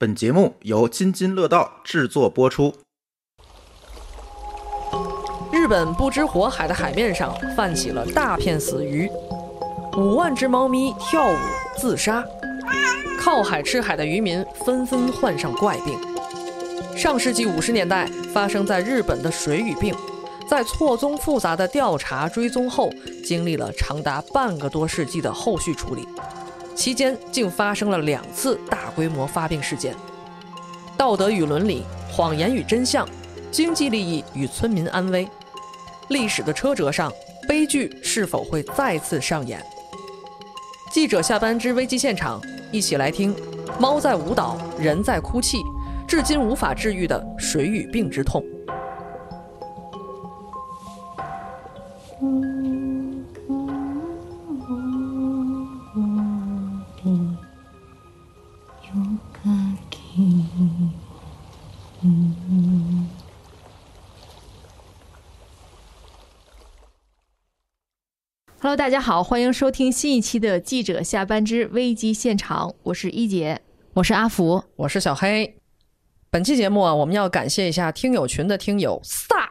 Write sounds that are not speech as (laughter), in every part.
本节目由津津乐道制作播出。日本不知火海的海面上泛起了大片死鱼，五万只猫咪跳舞自杀，靠海吃海的渔民纷纷患上怪病。上世纪五十年代发生在日本的水俣病，在错综复杂的调查追踪后，经历了长达半个多世纪的后续处理。期间竟发生了两次大规模发病事件，道德与伦理、谎言与真相、经济利益与村民安危，历史的车辙上，悲剧是否会再次上演？记者下班之危机现场，一起来听：猫在舞蹈，人在哭泣，至今无法治愈的水俣病之痛。Hello，大家好，欢迎收听新一期的《记者下班之危机现场》，我是一姐，我是阿福，我是小黑。本期节目啊，我们要感谢一下听友群的听友萨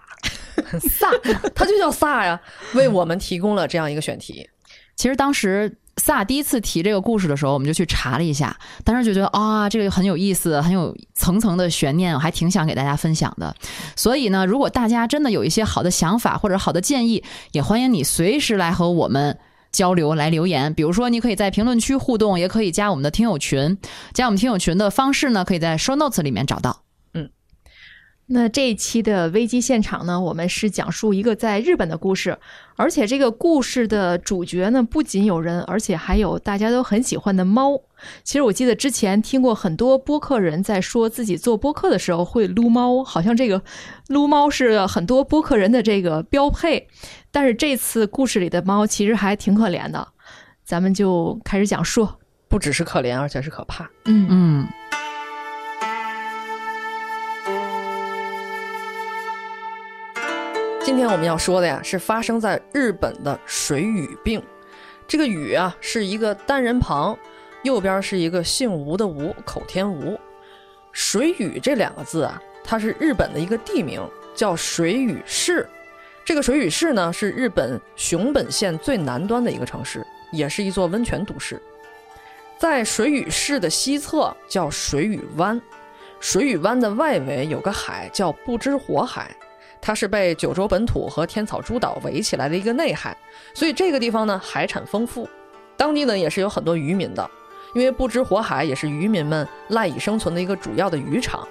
萨，(laughs) (laughs) 他就叫萨呀，为我们提供了这样一个选题。其实当时。萨第一次提这个故事的时候，我们就去查了一下，当时就觉得啊，这个很有意思，很有层层的悬念，我还挺想给大家分享的。所以呢，如果大家真的有一些好的想法或者好的建议，也欢迎你随时来和我们交流，来留言。比如说，你可以在评论区互动，也可以加我们的听友群。加我们听友群的方式呢，可以在 show notes 里面找到。那这一期的危机现场呢，我们是讲述一个在日本的故事，而且这个故事的主角呢，不仅有人，而且还有大家都很喜欢的猫。其实我记得之前听过很多播客人在说自己做播客的时候会撸猫，好像这个撸猫是很多播客人的这个标配。但是这次故事里的猫其实还挺可怜的，咱们就开始讲述，不只是可怜，而且是可怕。嗯嗯。今天我们要说的呀，是发生在日本的水俣病。这个“俣”啊，是一个单人旁，右边是一个姓吴的“吴”，口天吴。水俣这两个字啊，它是日本的一个地名，叫水俣市。这个水俣市呢，是日本熊本县最南端的一个城市，也是一座温泉都市。在水俣市的西侧叫水俣湾，水俣湾的外围有个海叫不知火海。它是被九州本土和天草诸岛围起来的一个内海，所以这个地方呢海产丰富，当地呢也是有很多渔民的，因为不知火海也是渔民们赖以生存的一个主要的渔场。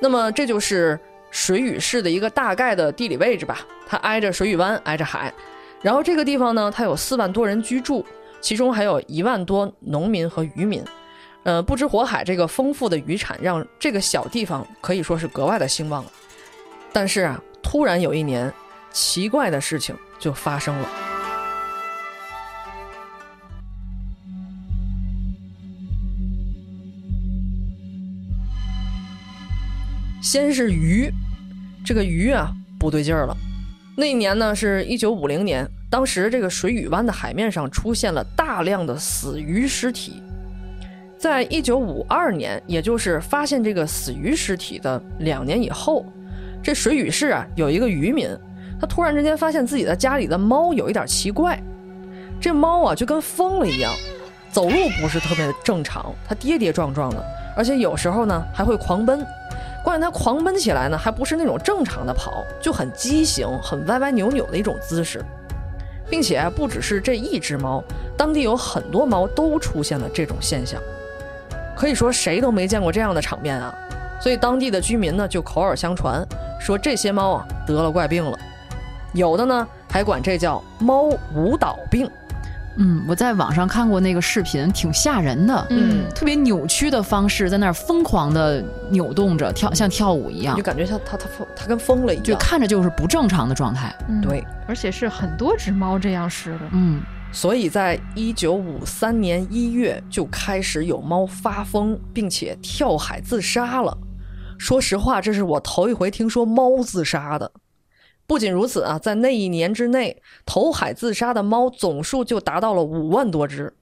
那么这就是水俣市的一个大概的地理位置吧，它挨着水俣湾，挨着海。然后这个地方呢，它有四万多人居住，其中还有一万多农民和渔民。呃，不知火海这个丰富的渔产让这个小地方可以说是格外的兴旺。但是啊，突然有一年，奇怪的事情就发生了。先是鱼，这个鱼啊不对劲儿了。那一年呢是一九五零年，当时这个水俣湾的海面上出现了大量的死鱼尸体。在一九五二年，也就是发现这个死鱼尸体的两年以后。这水俣市啊，有一个渔民，他突然之间发现自己的家里的猫有一点奇怪，这猫啊就跟疯了一样，走路不是特别的正常，它跌跌撞撞的，而且有时候呢还会狂奔，关键它狂奔起来呢还不是那种正常的跑，就很畸形、很歪歪扭扭的一种姿势，并且不只是这一只猫，当地有很多猫都出现了这种现象，可以说谁都没见过这样的场面啊。所以当地的居民呢就口耳相传，说这些猫啊得了怪病了，有的呢还管这叫猫舞蹈病。嗯，我在网上看过那个视频，挺吓人的。嗯，特别扭曲的方式在那儿疯狂的扭动着，跳像跳舞一样，就感觉像它它它跟疯了一样，就看着就是不正常的状态。对，而且是很多只猫这样似的。嗯。所以在一九五三年一月就开始有猫发疯，并且跳海自杀了。说实话，这是我头一回听说猫自杀的。不仅如此啊，在那一年之内，投海自杀的猫总数就达到了五万多只。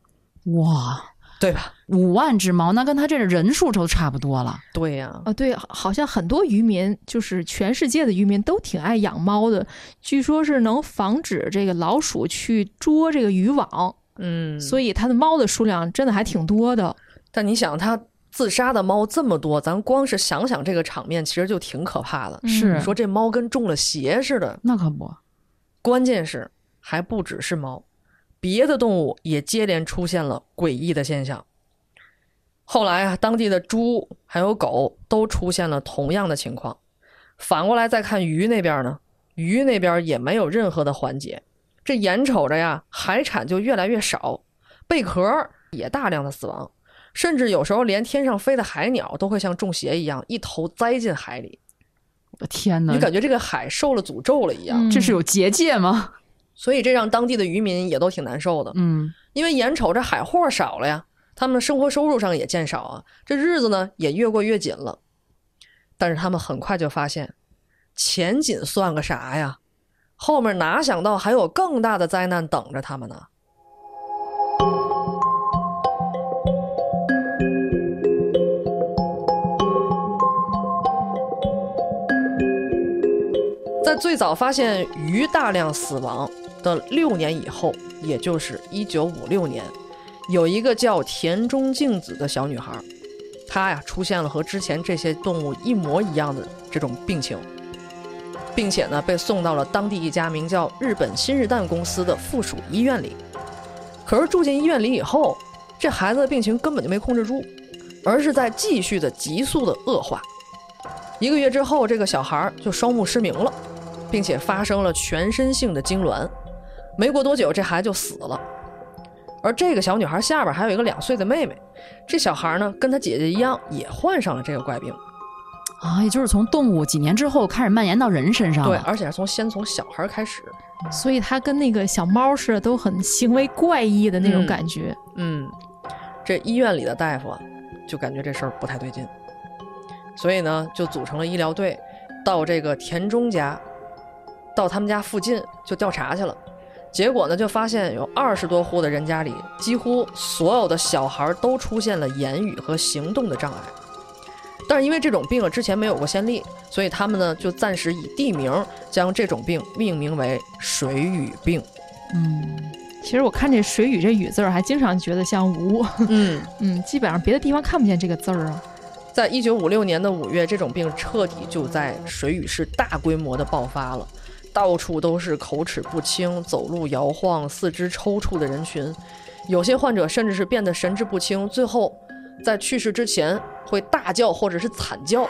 哇，对吧？五万只猫，那跟它这个人数都差不多了。对呀、啊，对，好像很多渔民，就是全世界的渔民都挺爱养猫的，据说是能防止这个老鼠去捉这个渔网，嗯，所以它的猫的数量真的还挺多的。但你想，它自杀的猫这么多，咱光是想想这个场面，其实就挺可怕的。是你说这猫跟中了邪似的，那可不，关键是还不只是猫，别的动物也接连出现了诡异的现象。后来啊，当地的猪还有狗都出现了同样的情况。反过来再看鱼那边呢，鱼那边也没有任何的缓解。这眼瞅着呀，海产就越来越少，贝壳也大量的死亡，甚至有时候连天上飞的海鸟都会像中邪一样，一头栽进海里。我的天哪你！感觉这个海受了诅咒了一样。嗯这是有结界吗？(laughs) 所以这让当地的渔民也都挺难受的。嗯，因为眼瞅着海货少了呀，他们生活收入上也见少啊，这日子呢也越过越紧了。但是他们很快就发现，钱紧算个啥呀？后面哪想到还有更大的灾难等着他们呢？在最早发现鱼大量死亡的六年以后，也就是一九五六年，有一个叫田中静子的小女孩，她呀出现了和之前这些动物一模一样的这种病情，并且呢被送到了当地一家名叫日本新日蛋公司的附属医院里。可是住进医院里以后，这孩子的病情根本就没控制住，而是在继续的急速的恶化。一个月之后，这个小孩就双目失明了，并且发生了全身性的痉挛。没过多久，这孩子就死了。而这个小女孩下边还有一个两岁的妹妹，这小孩呢跟她姐姐一样，也患上了这个怪病。啊，也就是从动物几年之后开始蔓延到人身上对，而且是从先从小孩开始。所以它跟那个小猫似的，都很行为怪异的那种嗯感觉。嗯，这医院里的大夫啊，就感觉这事儿不太对劲，所以呢，就组成了医疗队，到这个田中家，到他们家附近就调查去了。结果呢，就发现有二十多户的人家里，几乎所有的小孩都出现了言语和行动的障碍。但是因为这种病啊之前没有过先例，所以他们呢就暂时以地名将这种病命名为水俣病。嗯，其实我看这“水语”这“雨”字儿，还经常觉得像“无 (laughs) 嗯。”，嗯，基本上别的地方看不见这个字儿啊。在一九五六年的五月，这种病彻底就在水俣市大规模的爆发了，到处都是口齿不清、走路摇晃、四肢抽搐的人群，有些患者甚至是变得神志不清，最后在去世之前会大叫或者是惨叫。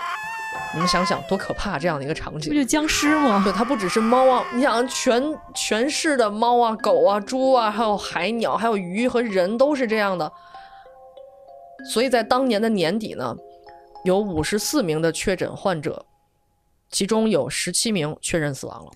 你们想想，多可怕这样的一个场景！不就僵尸吗？对，它不只是猫啊，你想全全市的猫啊、狗啊、猪啊，还有海鸟、还有鱼和人都是这样的。所以在当年的年底呢，有五十四名的确诊患者，其中有十七名确认死亡了。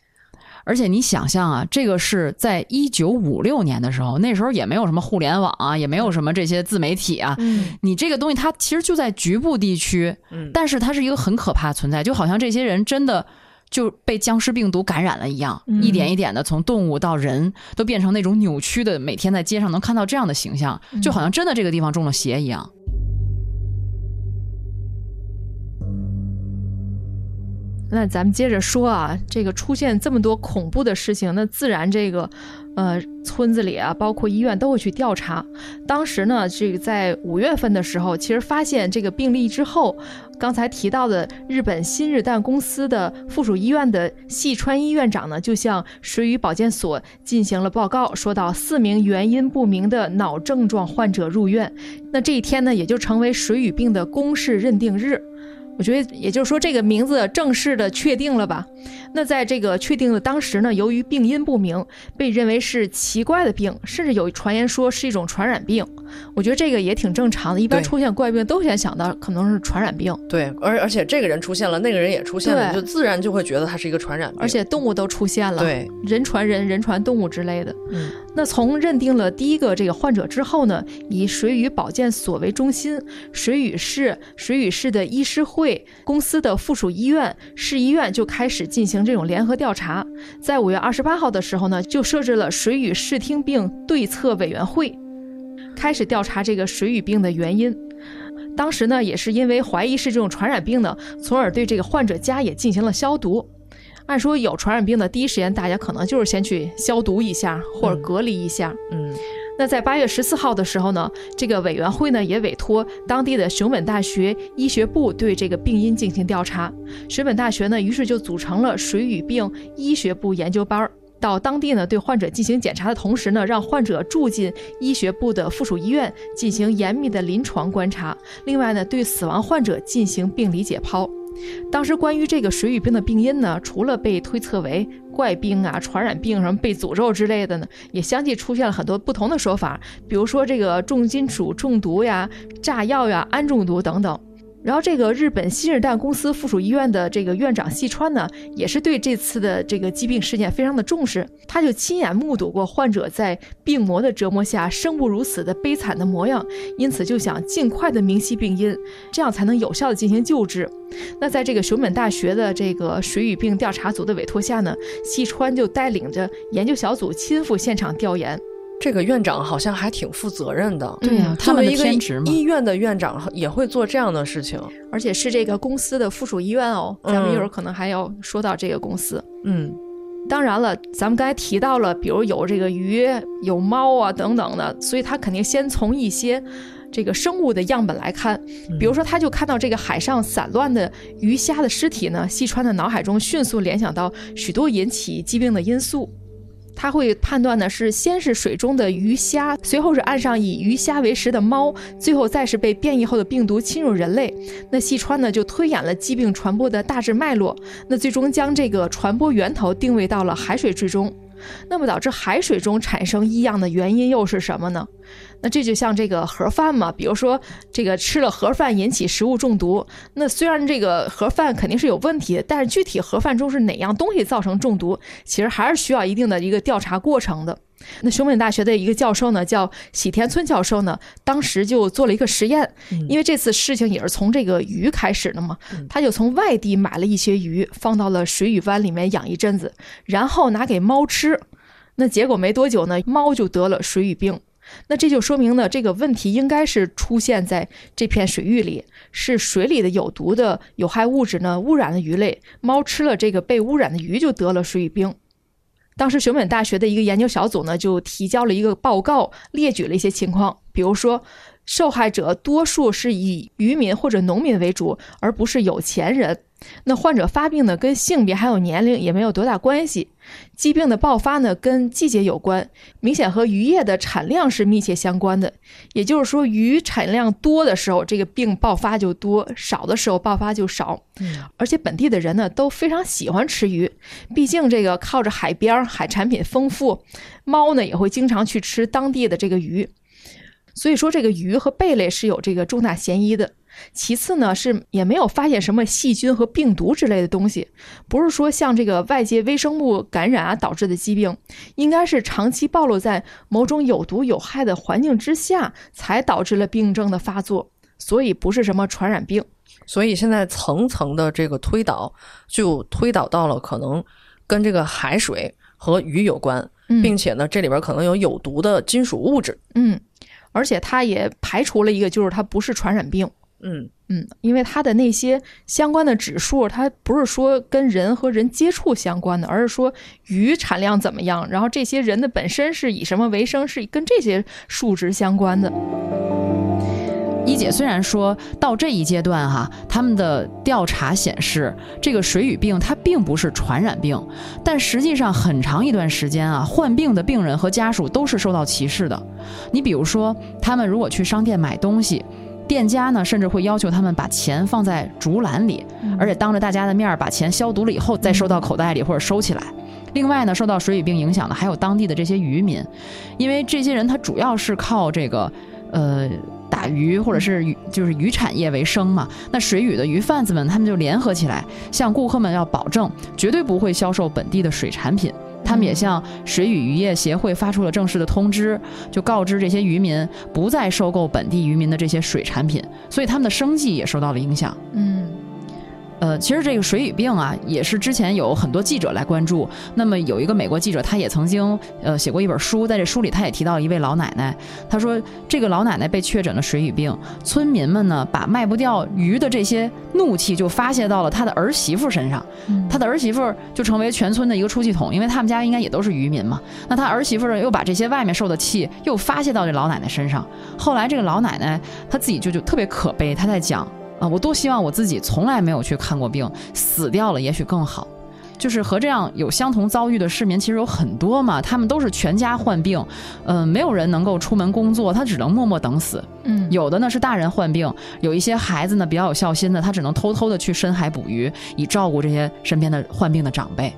而且你想象啊，这个是在一九五六年的时候，那时候也没有什么互联网啊，也没有什么这些自媒体啊。嗯，你这个东西它其实就在局部地区，嗯，但是它是一个很可怕的存在，就好像这些人真的就被僵尸病毒感染了一样，嗯一点一点的从动物到人都变成那种扭曲的，每天在街上能看到这样的形象，就好像真的这个地方中了邪一样。那咱们接着说啊，这个出现这么多恐怖的事情，那自然这个，呃，村子里啊，包括医院都会去调查。当时呢，这个在五月份的时候，其实发现这个病例之后，刚才提到的日本新日蛋公司的附属医院的细川医院长呢，就向水俣保健所进行了报告，说到四名原因不明的脑症状患者入院。那这一天呢，也就成为水俣病的公示认定日。我觉得，也就是说，这个名字正式的确定了吧？那在这个确定的当时呢，由于病因不明，被认为是奇怪的病，甚至有传言说是一种传染病。我觉得这个也挺正常的，一般出现怪病都先想到可能是传染病，对，而而且这个人出现了，那个人也出现了，就自然就会觉得它是一个传染病。而且动物都出现了，，对，人传人，人传动物之类的。嗯，那从认定了第一个这个患者之后呢，以水俣保健所为中心，水俣市、水俣市的医师会、公司的附属医院、市医院就开始进行这种联合调查。在五月二十八号的时候呢，就设置了水俣视听病对策委员会。开始调查这个水俣病的原因。当时呢，也是因为怀疑是这种传染病呢，从而对这个患者家也进行了消毒。按说有传染病的第一时间，大家可能就是先去消毒一下或者隔离一下。嗯那在八月十四号的时候呢，这个委员会呢也委托当地的熊本大学医学部对这个病因进行调查。熊本大学呢，于是就组成了水俣病医学部研究班儿。到当地呢，对患者进行检查的同时呢，让患者住进医学部的附属医院进行严密的临床观察。另外呢，对死亡患者进行病理解剖。当时关于这个水俣病的病因呢，除了被推测为怪病啊、传染病什么被诅咒之类的呢，也相继出现了很多不同的说法，比如说这个重金属中毒呀、炸药呀、氨中毒等等。然后，这个日本新日蛋公司附属医院的这个院长细川呢，也是对这次的这个疾病事件非常的重视，他就亲眼目睹过患者在病魔的折磨下生不如死的悲惨的模样，因此就想尽快的明晰病因，这样才能有效的进行救治。那在这个熊本大学的这个水俣病调查组的委托下呢，细川就带领着研究小组亲赴现场调研。这个院长好像还挺负责任的。对呀、嗯他们的作为一个天职嘛。医院的院长也会做这样的事情。而且是这个公司的附属医院哦，咱们一会儿可能还要说到这个公司。嗯当然了，咱们刚才提到了，比如有这个鱼、有猫啊等等的，所以他肯定先从一些这个生物的样本来看，比如说他就看到这个海上散乱的鱼虾的尸体呢，细川的脑海中迅速联想到许多引起疾病的因素。他会判断的，是先是水中的鱼虾，随后是岸上以鱼虾为食的猫，最后再是被变异后的病毒侵入人类。那细川呢，就推演了疾病传播的大致脉络，那最终将这个传播源头定位到了海水之中。那么导致海水中产生异样的原因又是什么呢？那这就像这个盒饭嘛，比如说这个吃了盒饭引起食物中毒，那虽然这个盒饭肯定是有问题，但是具体盒饭中是哪样东西造成中毒，其实还是需要一定的一个调查过程的。那熊本大学的一个教授呢，叫喜田村教授呢，当时就做了一个实验，因为这次事情也是从这个鱼开始的嘛，他就从外地买了一些鱼，放到了水鱼湾里面养一阵子，然后拿给猫吃。那结果没多久呢，猫就得了水俣病。那这就说明呢，这个问题应该是出现在这片水域里，是水里的有毒的有害物质呢污染了鱼类，猫吃了这个被污染的鱼就得了水俣病。当时熊本大学的一个研究小组呢，就提交了一个报告，列举了一些情况，比如说，受害者多数是以渔民或者农民为主，而不是有钱人。那患者发病呢，跟性别还有年龄也没有多大关系。疾病的爆发呢，跟季节有关，明显和渔业的产量是密切相关的。也就是说，鱼产量多的时候，这个病爆发就多；少的时候爆发就少。而且本地的人呢，都非常喜欢吃鱼，毕竟这个靠着海边儿，海产品丰富，猫呢也会经常去吃当地的这个鱼。所以说，这个鱼和贝类是有这个重大嫌疑的。其次呢，是也没有发现什么细菌和病毒之类的东西，不是说像这个外界微生物感染啊导致的疾病，应该是长期暴露在某种有毒有害的环境之下，才导致了病症的发作，所以不是什么传染病。所以现在层层的这个推导，就推导到了可能跟这个海水和鱼有关，嗯并且呢，这里边可能有有毒的金属物质。嗯，而且它也排除了一个，就是它不是传染病。嗯嗯，因为它的那些相关的指数，它不是说跟人和人接触相关的，而是说鱼产量怎么样，然后这些人的本身是以什么为生，是跟这些数值相关的。一姐虽然说到这一阶段哈，他们的调查显示这个水俣病它并不是传染病，但实际上很长一段时间啊，患病的病人和家属都是受到歧视的。你比如说，他们如果去商店买东西，店家呢甚至会要求他们把钱放在竹篮里，而且当着大家的面儿把钱消毒了以后再收到口袋里或者收起来。另外呢，受到水俣病影响的还有当地的这些渔民，因为这些人他主要是靠这个呃打鱼或者是渔就是渔产业为生嘛。那水俣的鱼贩子们他们就联合起来，向顾客们要保证绝对不会销售本地的水产品。他们也向水与渔业协会发出了正式的通知，就告知这些渔民不再收购本地渔民的这些水产品，所以他们的生计也受到了影响。嗯，呃，其实这个水俣病啊，也是之前有很多记者来关注。那么有一个美国记者，他也曾经呃写过一本书，在这书里他也提到一位老奶奶，他说这个老奶奶被确诊了水俣病，村民们呢把卖不掉鱼的这些怒气就发泄到了他的儿媳妇身上，他的儿媳妇就成为全村的一个出气筒，因为他们家应该也都是渔民嘛。那他儿媳妇呢又把这些外面受的气又发泄到这老奶奶身上。后来这个老奶奶她自己就就特别可悲，她在讲。啊，我多希望我自己从来没有去看过病，死掉了也许更好。就是和这样有相同遭遇的市民其实有很多嘛，他们都是全家患病，嗯，没有人能够出门工作，他只能默默等死。嗯，有的呢是大人患病，有一些孩子呢比较有孝心的，他只能偷偷的去深海捕鱼，以照顾这些身边的患病的长辈。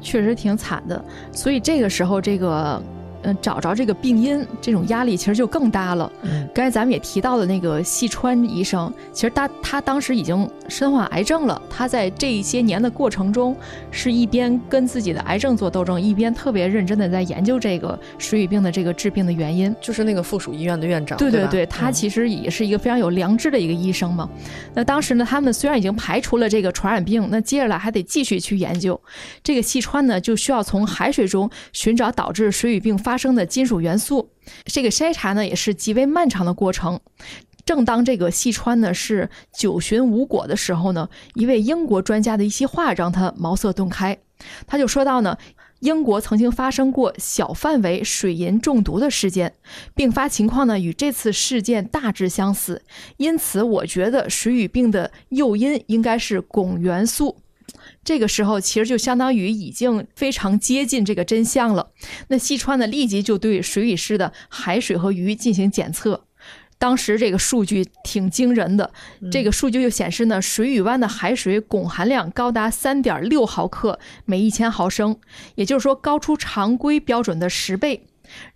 确实挺惨的。所以这个时候，这个。嗯，找着这个病因，这种压力其实就更大了。嗯，刚才咱们也提到的那个细川医生，其实他他当时已经身患癌症了。他在这一些年的过程中，是一边跟自己的癌症做斗争，一边特别认真的在研究这个水俣病的这个治病的原因。就是那个附属医院的院长，对对对，他其实也是一个非常有良知的一个医生嘛。那当时呢，他们虽然已经排除了这个传染病，那接下来还得继续去研究这个细川呢，就需要从海水中寻找导致水俣病发。发生的金属元素，这个筛查呢也是极为漫长的过程。正当这个细川呢是九寻无果的时候呢，一位英国专家的一席话让他茅塞顿开。他就说到呢，英国曾经发生过小范围水银中毒的事件，并发情况呢与这次事件大致相似，因此我觉得水俣病的诱因应该是汞元素。这个时候，其实就相当于已经非常接近这个真相了。那西川呢，立即就对水俣市的海水和鱼进行检测。当时这个数据挺惊人的，这个数据就显示呢，水俣湾的海水汞含量高达三点六毫克每一千毫升，也就是说高出常规标准的十倍。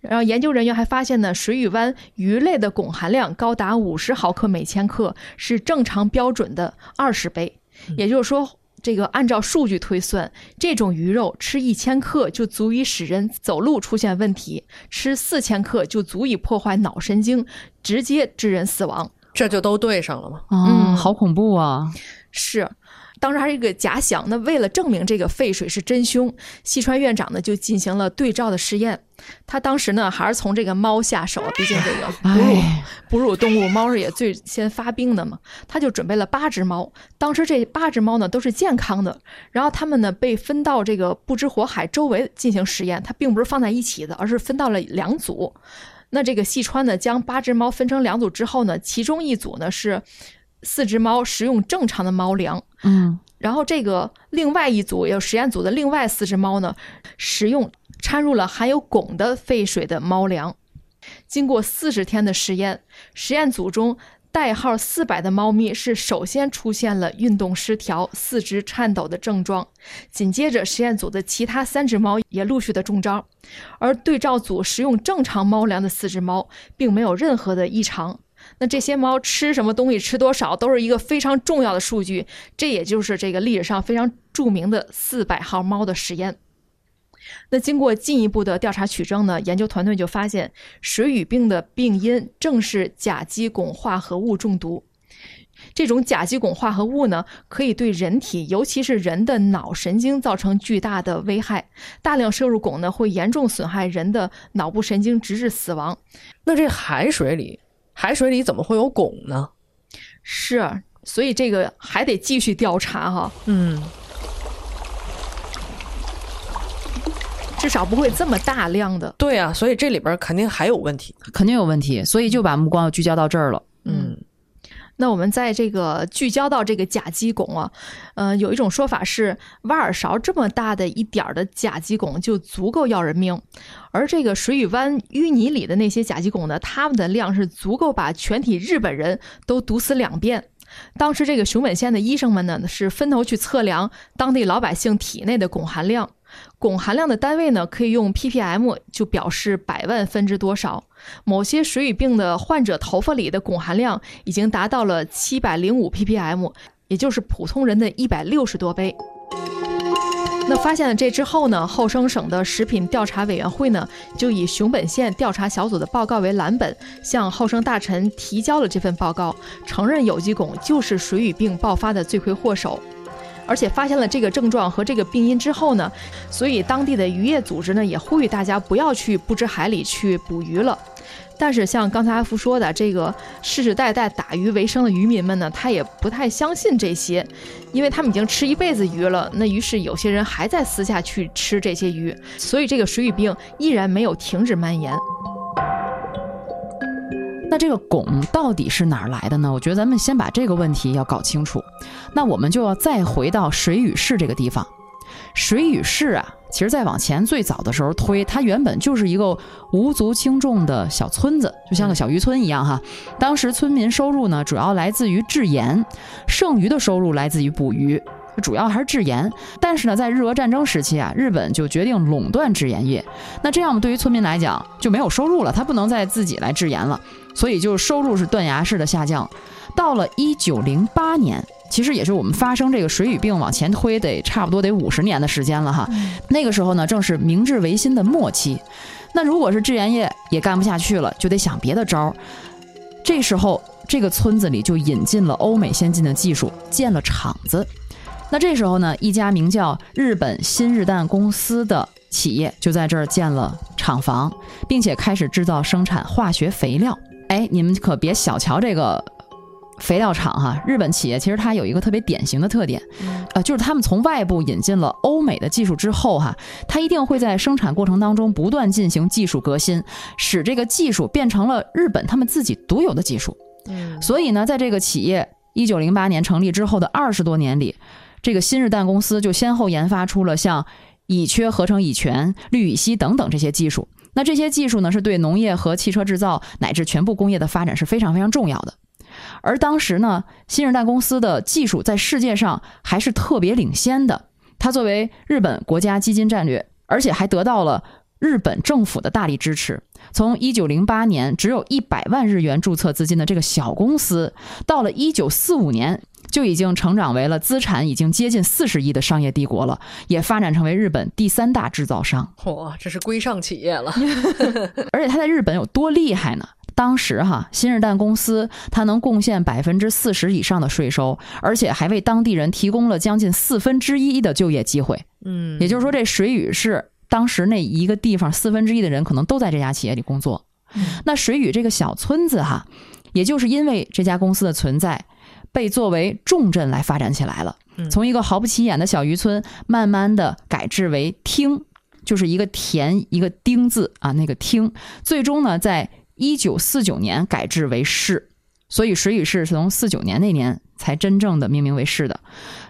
然后研究人员还发现呢，水俣湾鱼类的汞含量高达五十毫克每千克，是正常标准的二十倍。也就是说。这个按照数据推算，这种鱼肉吃一千克就足以使人走路出现问题，吃四千克就足以破坏脑神经，直接致人死亡。这就都对上了吗？嗯，好恐怖啊！是。当时还是一个假想，那为了证明这个废水是真凶，细川院长呢就进行了对照的实验。他当时呢还是从这个猫下手，毕竟这个 (laughs) 哺乳哺乳动物猫是也最先发病的嘛。他就准备了八只猫，当时这八只猫呢都是健康的，然后他们呢被分到这个不知火海周围进行实验。它并不是放在一起的，而是分到了两组。那这个细川呢将八只猫分成两组之后呢，其中一组呢是。四只猫食用正常的猫粮，嗯，然后这个另外一组有实验组的另外四只猫呢，食用掺入了含有汞的废水的猫粮。经过四十天的实验，实验组中代号四百的猫咪是首先出现了运动失调、四肢颤抖的症状，紧接着实验组的其他三只猫也陆续的中招，而对照组食用正常猫粮的四只猫并没有任何的异常。那这些猫吃什么东西，吃多少，都是一个非常重要的数据。这也就是这个历史上非常著名的四百号猫的实验。那经过进一步的调查取证呢，研究团队就发现，水俣病的病因正是甲基汞化合物中毒。这种甲基汞化合物呢，可以对人体，尤其是人的脑神经造成巨大的危害。大量摄入汞呢，会严重损害人的脑部神经，直至死亡。那这海水里？海水里怎么会有汞呢？是，所以这个还得继续调查哈。嗯，至少不会这么大量的。对啊，所以这里边肯定还有问题，肯定有问题，所以就把目光聚焦到这儿了。嗯。那我们在这个聚焦到这个甲基汞啊，呃，有一种说法是，挖耳勺这么大的一点儿的甲基汞就足够要人命，而这个水俣湾淤泥里的那些甲基汞呢，它们的量是足够把全体日本人都毒死两遍。当时这个熊本县的医生们呢，是分头去测量当地老百姓体内的汞含量。汞含量的单位呢，可以用 ppm 就表示百万分之多少。某些水俣病的患者头发里的汞含量已经达到了七百零五 ppm，也就是普通人的一百六十多倍。那发现了这之后呢，后生省的食品调查委员会呢，就以熊本县调查小组的报告为蓝本，向后生大臣提交了这份报告，承认有机汞就是水俣病爆发的罪魁祸首。而且发现了这个症状和这个病因之后呢，所以当地的渔业组织呢也呼吁大家不要去不知海里去捕鱼了。但是像刚才阿福说的，这个世世代代打鱼为生的渔民们呢，他也不太相信这些，因为他们已经吃一辈子鱼了。那于是有些人还在私下去吃这些鱼，所以这个水俣病依然没有停止蔓延。那这个汞到底是哪儿来的呢？我觉得咱们先把这个问题要搞清楚。那我们就要再回到水与市这个地方。水与市啊，其实再往前最早的时候推，它原本就是一个无足轻重的小村子，就像个小渔村一样哈。当时村民收入呢，主要来自于制盐，剩余的收入来自于捕鱼。主要还是制盐，但是呢，在日俄战争时期啊，日本就决定垄断制盐业。那这样对于村民来讲就没有收入了，他不能再自己来制盐了，所以就收入是断崖式的下降。到了一九零八年，其实也是我们发生这个水俣病往前推得差不多得五十年的时间了哈。那个时候呢，正是明治维新的末期。那如果是制盐业也干不下去了，就得想别的招儿。这时候，这个村子里就引进了欧美先进的技术，建了厂子。那这时候呢，一家名叫日本新日蛋公司的企业就在这儿建了厂房，并且开始制造生产化学肥料。哎，你们可别小瞧这个肥料厂哈！日本企业其实它有一个特别典型的特点，呃，就是他们从外部引进了欧美的技术之后哈，它一定会在生产过程当中不断进行技术革新，使这个技术变成了日本他们自己独有的技术。嗯，所以呢，在这个企业一九零八年成立之后的二十多年里，这个新日蛋公司就先后研发出了像乙炔合成乙醛、氯乙烯等等这些技术。那这些技术呢，是对农业和汽车制造乃至全部工业的发展是非常非常重要的。而当时呢，新日代公司的技术在世界上还是特别领先的。它作为日本国家基金战略，而且还得到了日本政府的大力支持。从一九零八年只有一百万日元注册资金的这个小公司，到了一九四五年。就已经成长为了资产已经接近四十亿的商业帝国了，也发展成为日本第三大制造商。哇，这是规上企业了。(laughs) 而且它在日本有多厉害呢？当时哈，新日蛋公司它能贡献百分之四十以上的税收，而且还为当地人提供了将近四分之一的就业机会。嗯，也就是说，这水俣市当时那一个地方四分之一的人可能都在这家企业里工作。那水俣这个小村子哈，也就是因为这家公司的存在。被作为重镇来发展起来了，从一个毫不起眼的小渔村，慢慢的改制为町，就是一个田一个丁字啊，那个町，最终呢，在一九四九年改制为市，所以水与市是从四九年那年才真正的命名为市的。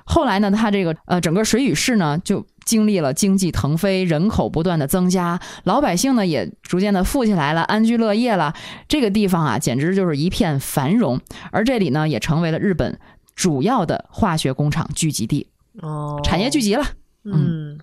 后来呢，它这个呃整个水与市呢就。经历了经济腾飞，人口不断的增加，老百姓呢也逐渐的富起来了，安居乐业了。这个地方啊，简直就是一片繁荣。而这里呢，也成为了日本主要的化学工厂聚集地，哦，产业聚集了。嗯，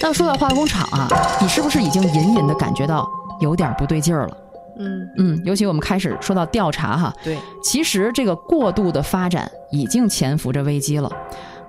那说到化工厂啊，你是不是已经隐隐的感觉到有点不对劲儿了？嗯嗯，尤其我们开始说到调查哈，对，其实这个过度的发展已经潜伏着危机了。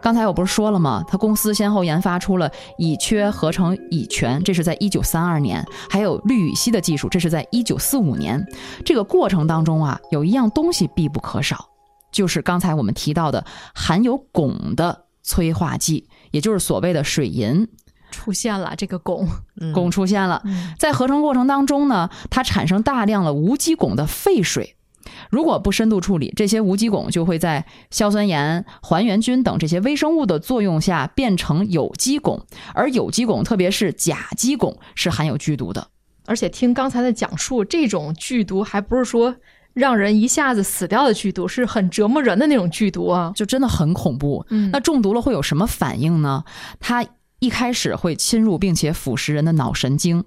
刚才我不是说了吗？他公司先后研发出了乙炔合成乙醛，这是在一九三二年；还有氯乙烯的技术，这是在一九四五年。这个过程当中啊，有一样东西必不可少，就是刚才我们提到的含有汞的催化剂，也就是所谓的水银出现了。这个汞，汞出现了，在合成过程当中呢，它产生大量了无机汞的废水。如果不深度处理，这些无机汞就会在硝酸盐、还原菌等这些微生物的作用下变成有机汞，而有机汞，特别是甲基汞，是含有剧毒的。而且听刚才的讲述，这种剧毒还不是说让人一下子死掉的剧毒，是很折磨人的那种剧毒啊，就真的很恐怖。嗯，那中毒了会有什么反应呢？它一开始会侵入并且腐蚀人的脑神经。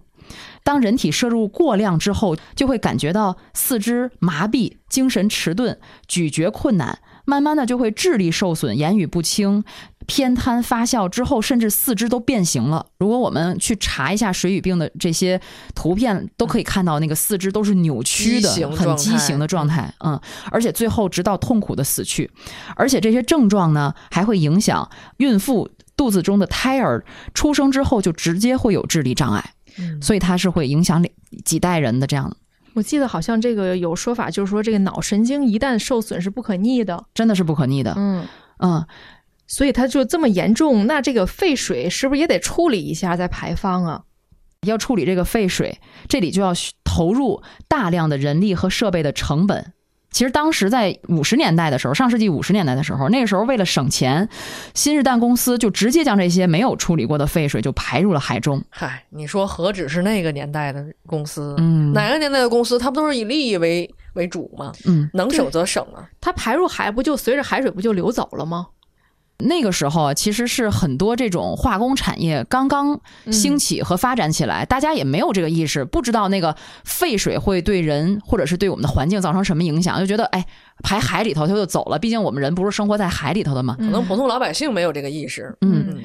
当人体摄入过量之后，就会感觉到四肢麻痹、精神迟钝、咀嚼困难，慢慢的就会智力受损、言语不清，偏瘫发酵之后，甚至四肢都变形了。如果我们去查一下水俣病的这些图片，都可以看到那个四肢都是扭曲的畸，很畸形的状态。嗯，而且最后直到痛苦的死去。而且这些症状呢，还会影响孕妇肚子中的胎儿出生之后就直接会有智力障碍，嗯所以它是会影响几代人的这样的。我记得好像这个有说法，就是说这个脑神经一旦受损是不可逆的。真的是不可逆的，嗯，嗯，所以它就这么严重，那这个废水是不是也得处理一下再排放啊？要处理这个废水，这里就要需投入大量的人力和设备的成本。其实当时在五十年代的时候，上世纪五十年代的时候，那个时候为了省钱，新日蛋公司就直接将这些没有处理过的废水就排入了海中。嗨，你说何止是那个年代的公司？嗯哪个年代的公司，它不都是以利益为为主吗？嗯，能省则省啊。它排入海不就随着海水不就流走了吗？那个时候啊，其实是很多这种化工产业刚刚兴起和发展起来，大家也没有这个意识，不知道那个废水会对人或者是对我们的环境造成什么影响，就觉得哎，排海里头它就走了。毕竟我们人不是生活在海里头的嘛。可能普通老百姓没有这个意识。嗯，嗯，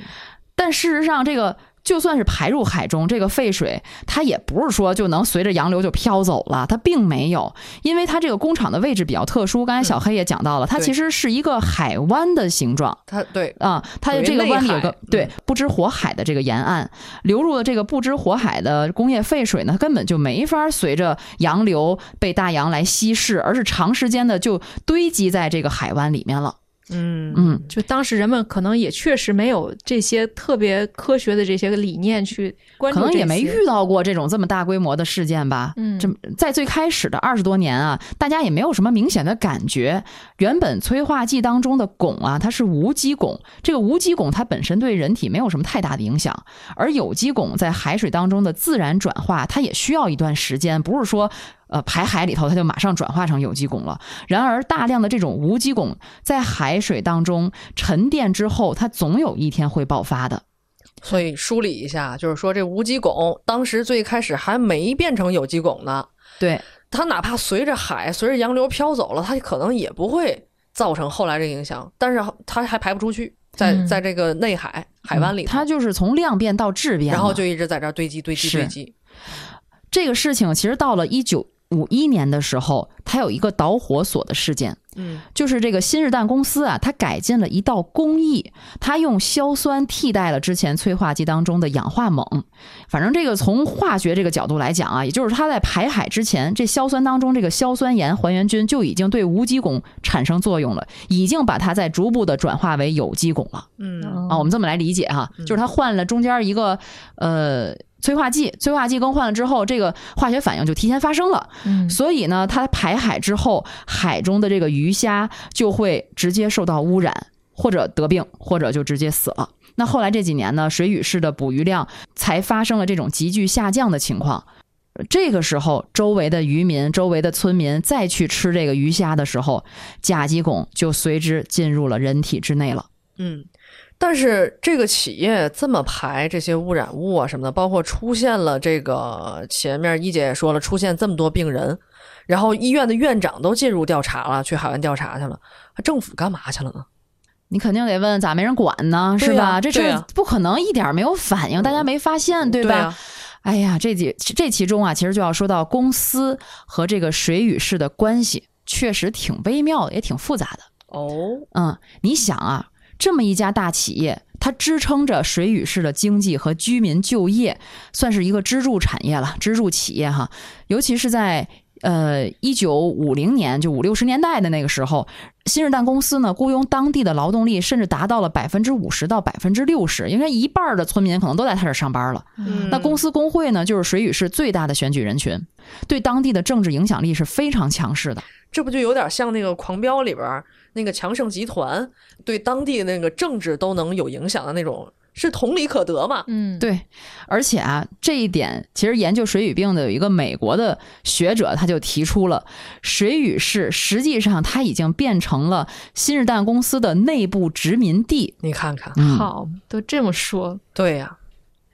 但事实上，这个就算是排入海中，这个废水它也不是说就能随着洋流就飘走了，它并没有，因为它这个工厂的位置比较特殊。刚才小黑也讲到了，它其实是一个海湾的形状。它对啊，它的这个湾里有个对不知火海的这个沿岸流入的这个不知火海的工业废水呢，它根本就没法随着洋流被大洋来稀释，而是长时间的就堆积在这个海湾里面了。嗯嗯，就当时人们可能也确实没有这些特别科学的这些个理念去关注，可能也没遇到过这种这么大规模的事件吧。嗯这在最开始的二十多年啊，大家也没有什么明显的感觉。原本催化剂当中的汞啊，它是无机汞，这个无机汞它本身对人体没有什么太大的影响，而有机汞在海水当中的自然转化，它也需要一段时间，不是说。呃，排海里头，它就马上转化成有机汞了。然而，大量的这种无机汞在海水当中沉淀之后，它总有一天会爆发的。所以梳理一下，就是说这无机汞当时最开始还没变成有机汞呢，对，它哪怕随着海、随着洋流飘走了，它可能也不会造成后来这影响，但是它还排不出去，在嗯在这个内海海湾里头，它就是从量变到质变，然后就一直在这儿堆积、堆积、堆积。这个事情其实到了一九五一年的时候，它有一个导火索的事件，嗯就是这个新日蛋公司啊，它改进了一道工艺，它用硝酸替代了之前催化剂当中的氧化锰。反正这个从化学这个角度来讲啊，也就是它在排海之前，这硝酸当中这个硝酸盐还原菌就已经对无机汞产生作用了，已经把它在逐步的转化为有机汞了。嗯啊，我们这么来理解哈，就是它换了中间一个呃催化剂，催化剂更换了之后，这个化学反应就提前发生了，嗯所以呢，它排海之后，海中的这个鱼虾就会直接受到污染，或者得病，或者就直接死了。那后来这几年呢，水俣市的捕鱼量才发生了这种急剧下降的情况。这个时候，周围的渔民、周围的村民再去吃这个鱼虾的时候，甲基汞就随之进入了人体之内了。嗯，但是这个企业这么排这些污染物啊什么的，包括出现了这个前面一姐也说了，出现这么多病人，然后医院的院长都进入调查了，去海湾调查去了，政府干嘛去了呢？你肯定得问咋没人管呢，是吧？这事儿不可能一点儿没有反应，大家没发现，对吧？呀哎呀，这几这其中啊，其实就要说到公司和这个水与市的关系，确实挺微妙的，也挺复杂的。哦，嗯，你想啊，这么一家大企业，它支撑着水俣市的经济和居民就业，算是一个支柱产业了，支柱企业哈。尤其是在呃一九五零年，就五六十年代的那个时候，新日蛋公司呢雇佣当地的劳动力，甚至达到了百分之五十到百分之六十，应该一半儿的村民可能都在他这儿上班了。嗯那公司工会呢，就是水俣市最大的选举人群，对当地的政治影响力是非常强势的。这不就有点像那个《狂飙》里边儿那个强盛集团对当地那个政治都能有影响的那种，是同理可得嘛？嗯，对，而且啊，这一点其实研究水俣病的有一个美国的学者，他就提出了，水俣市实际上它已经变成了新日蛋公司的内部殖民地。你看看，嗯，好，都这么说，对呀、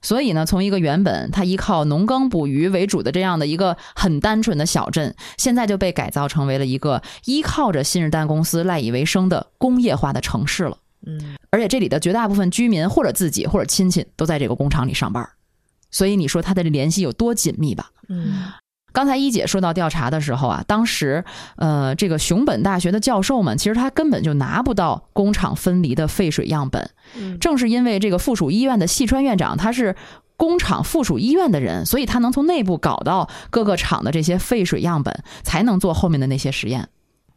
所以呢，从一个原本它依靠农耕捕鱼为主的这样的一个很单纯的小镇，现在就被改造成为了一个依靠着新日丹公司赖以为生的工业化的城市了。嗯，而且这里的绝大部分居民或者自己或者亲戚都在这个工厂里上班，所以你说他的联系有多紧密吧？嗯刚才一姐说到调查的时候啊，当时呃，这个熊本大学的教授们其实他根本就拿不到工厂分离的废水样本，嗯正是因为这个附属医院的细川院长他是工厂附属医院的人，所以他能从内部搞到各个厂的这些废水样本，才能做后面的那些实验。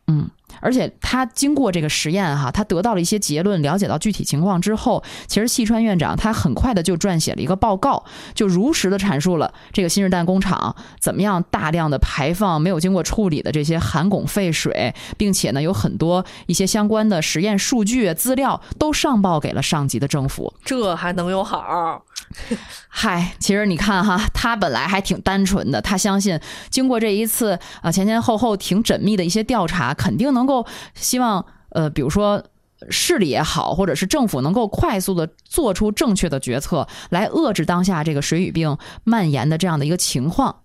嗯，而且他经过这个实验哈，他得到了一些结论，了解到具体情况之后，其实细川院长他很快的就撰写了一个报告，就如实的阐述了这个新日蛋工厂怎么样大量的排放没有经过处理的这些含汞废水，并且呢有很多一些相关的实验数据资料都上报给了上级的政府。这还能有好？(laughs) 嗨，其实你看哈，他本来还挺单纯的，他相信经过这一次啊前前后后挺缜密的一些调查，肯定能够希望呃，比如说市里也好，或者是政府能够快速的做出正确的决策，来遏制当下这个水俣病蔓延的这样的一个情况。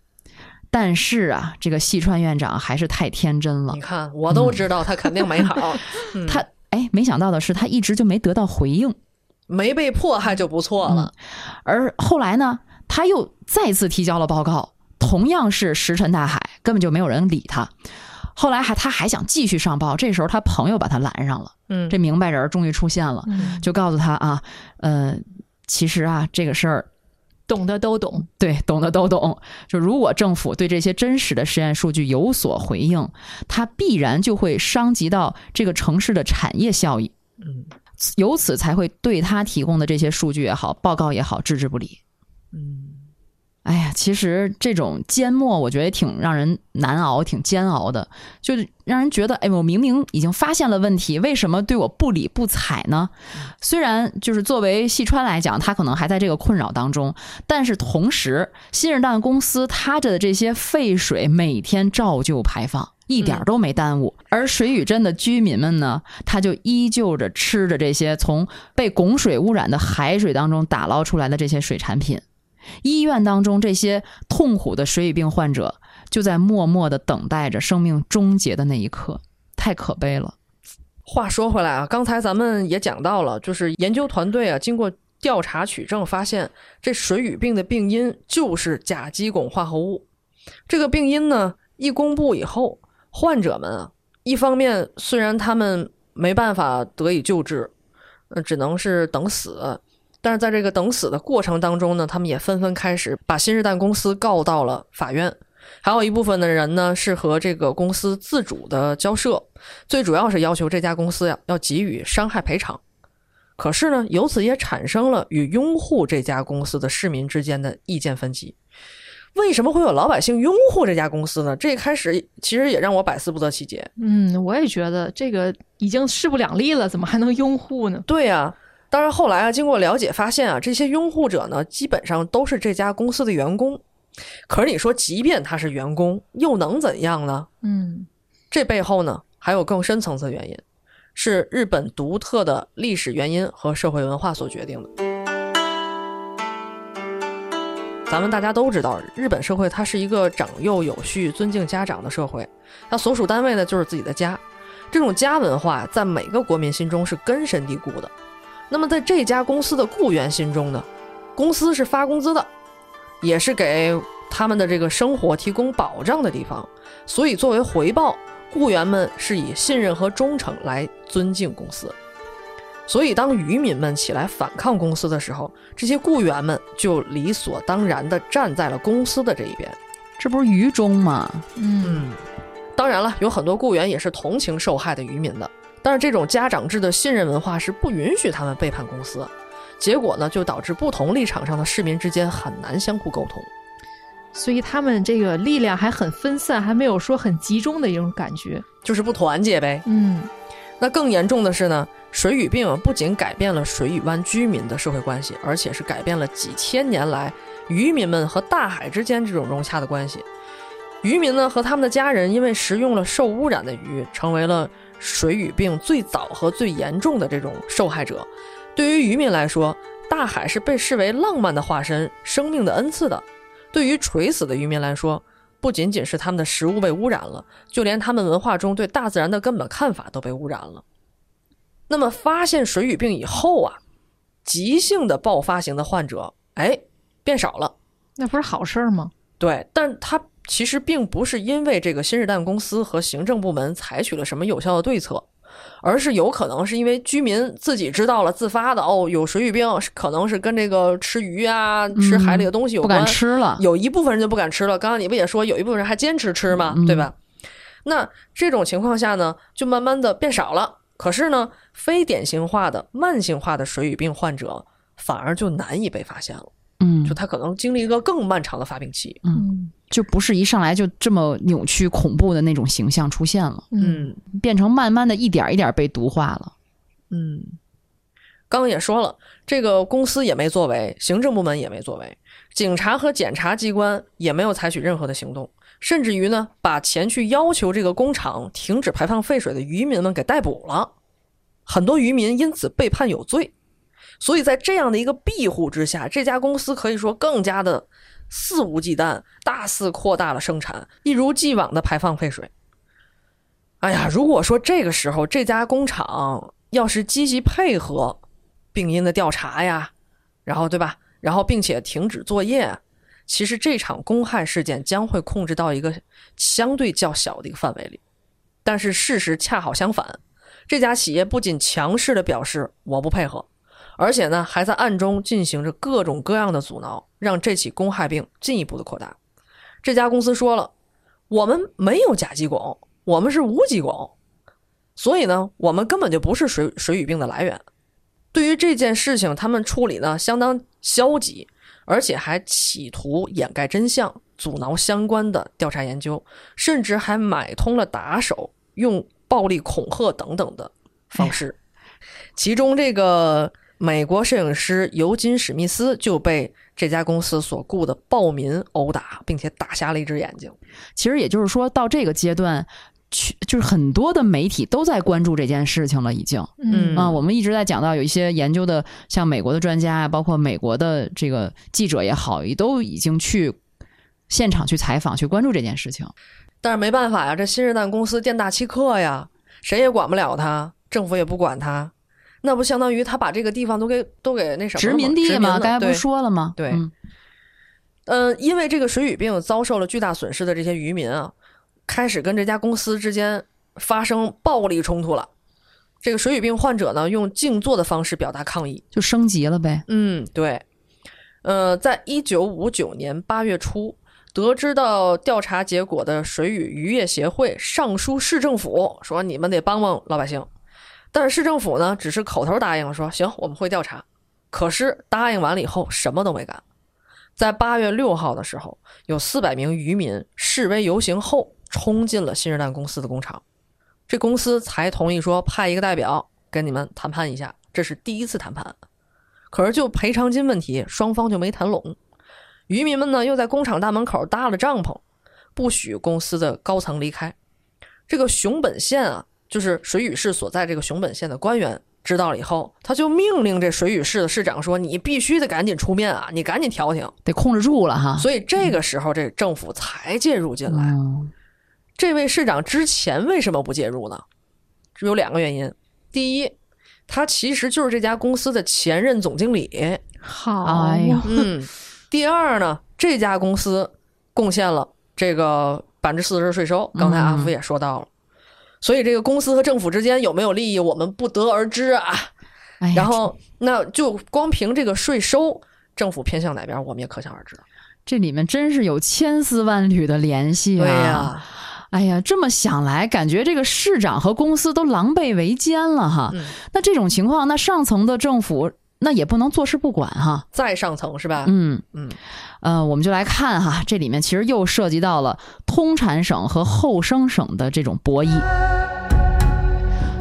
但是啊，这个细川院长还是太天真了你，看，我都知道他肯定没好，(laughs) 嗯他哎，没想到的是，他一直就没得到回应。没被迫害就不错了。而后来呢，他又再次提交了报告，同样是石沉大海，根本就没有人理他。后来还他还想继续上报，这时候他朋友把他拦上了。嗯这明白人终于出现了，嗯，就告诉他啊，呃，其实啊，这个事儿懂的都懂。对懂的都懂。就如果政府对这些真实的实验数据有所回应，它必然就会伤及到这个城市的产业效益。嗯由此才会对他提供的这些数据也好，报告也好，置之不理。嗯，哎呀，其实这种缄默，我觉得也挺让人难熬，挺煎熬的，就是让人觉得，哎，我明明已经发现了问题，为什么对我不理不睬呢？虽然就是作为细川来讲，他可能还在这个困扰当中，但是同时，新日蛋公司它的这些废水每天照旧排放。一点儿都没耽误，而水俣镇的居民们呢，他就依旧着吃着这些从被汞水污染的海水当中打捞出来的这些水产品。医院当中这些痛苦的水俣病患者，就在默默的等待着生命终结的那一刻，太可悲了。话说回来啊，刚才咱们也讲到了，就是研究团队啊，经过调查取证，发现这水俣病的病因就是甲基汞化合物。这个病因呢，一公布以后，患者们啊，一方面虽然他们没办法得以救治，呃，只能是等死，但是在这个等死的过程当中呢，他们也纷纷开始把新日蛋公司告到了法院。还有一部分的人呢，是和这个公司自主的交涉，最主要是要求这家公司呀要给予伤害赔偿。可是呢，由此也产生了与拥护这家公司的市民之间的意见分歧。为什么会有老百姓拥护这家公司呢？这一开始其实也让我百思不得其解。嗯，我也觉得这个已经势不两立了，怎么还能拥护呢？对呀、当然后来啊，经过了解发现啊，这些拥护者呢，基本上都是这家公司的员工。可是你说，即便他是员工，又能怎样呢？嗯这背后呢，还有更深层次的原因，是日本独特的历史原因和社会文化所决定的。咱们大家都知道，日本社会它是一个长幼有序、尊敬家长的社会，它所属单位呢就是自己的家。这种家文化在每个国民心中是根深蒂固的。那么在这家公司的雇员心中呢，公司是发工资的，也是给他们的这个生活提供保障的地方。所以作为回报，雇员们是以信任和忠诚来尊敬公司。所以，当渔民们起来反抗公司的时候，这些雇员们就理所当然地站在了公司的这一边。这不是愚忠吗？嗯嗯，当然了，有很多雇员也是同情受害的渔民的，但是这种家长制的信任文化是不允许他们背叛公司，结果呢，就导致不同立场上的市民之间很难相互沟通。所以他们这个力量还很分散，还没有说很集中的一种感觉。就是不团结呗。嗯那更严重的是呢，水俣病不仅改变了水俣湾居民的社会关系，而且是改变了几千年来渔民们和大海之间这种融洽的关系。渔民呢和他们的家人因为食用了受污染的鱼，成为了水俣病最早和最严重的这种受害者。对于渔民来说，大海是被视为浪漫的化身，生命的恩赐的。对于垂死的渔民来说，不仅仅是他们的食物被污染了，就连他们文化中对大自然的根本看法都被污染了。那么发现水俣病以后啊，急性的爆发型的患者，哎，变少了。那不是好事儿吗？对，但它其实并不是因为这个新日蛋公司和行政部门采取了什么有效的对策，而是有可能是因为居民自己知道了自发的哦，有水俣病，可能是跟这个吃鱼啊、吃海里的东西有不关，敢吃了。有一部分人就不敢吃了。刚刚你不也说有一部分人还坚持吃吗？嗯对吧？那这种情况下呢，就慢慢的变少了。可是呢，非典型化的慢性化的水俣病患者反而就难以被发现了，嗯就他可能经历一个更漫长的发病期。嗯就不是一上来就这么扭曲恐怖的那种形象出现了，嗯变成慢慢的一点一点被毒化了。嗯，刚刚也说了，这个公司也没作为，行政部门也没作为，警察和检察机关也没有采取任何的行动，甚至于呢，把前去要求这个工厂停止排放废水的渔民们给逮捕了，很多渔民因此被判有罪。所以在这样的一个庇护之下，这家公司可以说更加的肆无忌惮，大肆扩大了生产，一如既往的排放废水。哎呀，如果说这个时候这家工厂要是积极配合病因的调查呀，然后对吧？然后并且停止作业，其实这场公害事件将会控制到一个相对较小的一个范围里。但是事实恰好相反，这家企业不仅强势的表示我不配合，而且呢还在暗中进行着各种各样的阻挠，让这起公害病进一步的扩大。这家公司说了，我们没有甲基汞，我们是无机汞，所以呢，我们根本就不是水水俣病的来源。对于这件事情，他们处理呢相当消极，而且还企图掩盖真相，阻挠相关的调查研究，甚至还买通了打手，用暴力恐吓等等的方式。其中，这个美国摄影师尤金·史密斯就被这家公司所雇的暴民殴打，并且打瞎了一只眼睛。其实也就是说，到这个阶段，去就是很多的媒体都在关注这件事情了，已经。嗯啊，我们一直在讲到有一些研究的，像美国的专家啊，包括美国的这个记者也好，也都已经去现场去采访，去关注这件事情。但是没办法呀，这新日蛋公司店大欺客呀，谁也管不了他，政府也不管他，那不相当于他把这个地方都给都给那什么殖民地嘛，了刚才不是说了吗？对嗯呃，因为这个水俣病遭受了巨大损失的这些渔民啊，开始跟这家公司之间发生暴力冲突了。这个水俣病患者呢，用静坐的方式表达抗议。就升级了呗。嗯，对。呃，在一九五九年八月初，得知到调查结果的水俣渔业协会上书市政府，说你们得帮帮老百姓。但是市政府呢，只是口头答应了，说行，我们会调查。可是答应完了以后，什么都没干。在八月六号的时候，有四百名渔民示威游行后，冲进了新日蛋公司的工厂。这公司才同意说派一个代表跟你们谈判一下，这是第一次谈判。可是就赔偿金问题，双方就没谈拢。渔民们呢，又在工厂大门口搭了帐篷，不许公司的高层离开。这个熊本县啊，就是水俣市所在这个熊本县的官员知道了以后，他就命令这水俣市的市长说：“你必须得赶紧出面啊，你赶紧调停。得控制住了哈”。所以这个时候，这政府才介入进来。嗯这位市长之前为什么不介入呢？有两个原因。第一，他其实就是这家公司的前任总经理。好，哎呀，嗯，第二呢，这家公司贡献了这个百分之四十税收，刚才阿福也说到了。所以这个公司和政府之间有没有利益，我们不得而知啊。哎然后，那就光凭这个税收，政府偏向哪边，我们也可想而知。这里面真是有千丝万缕的联系啊！对呀、哎呀，这么想来，感觉这个市长和公司都狼狈为奸了哈。嗯那这种情况，那上层的政府那也不能坐视不管哈。再上层是吧？嗯嗯，呃，我们就来看哈，这里面其实又涉及到了通产省和后生省的这种博弈。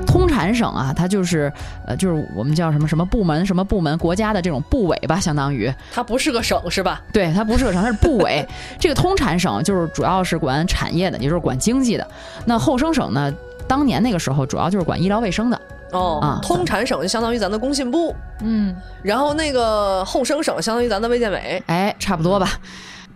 通产省啊，它就是呃，就是我们叫什么什么部门、什么部门、国家的这种部委吧，相当于它不是个省是吧？对，它不是个省，它是部委。(laughs) 这个通产省就是主要是管产业的，也就是管经济的。那后生省呢，当年那个时候主要就是管医疗卫生的。哦，啊通产省就相当于咱的工信部，嗯，然后那个后生省相当于咱的卫健委。哎，差不多吧。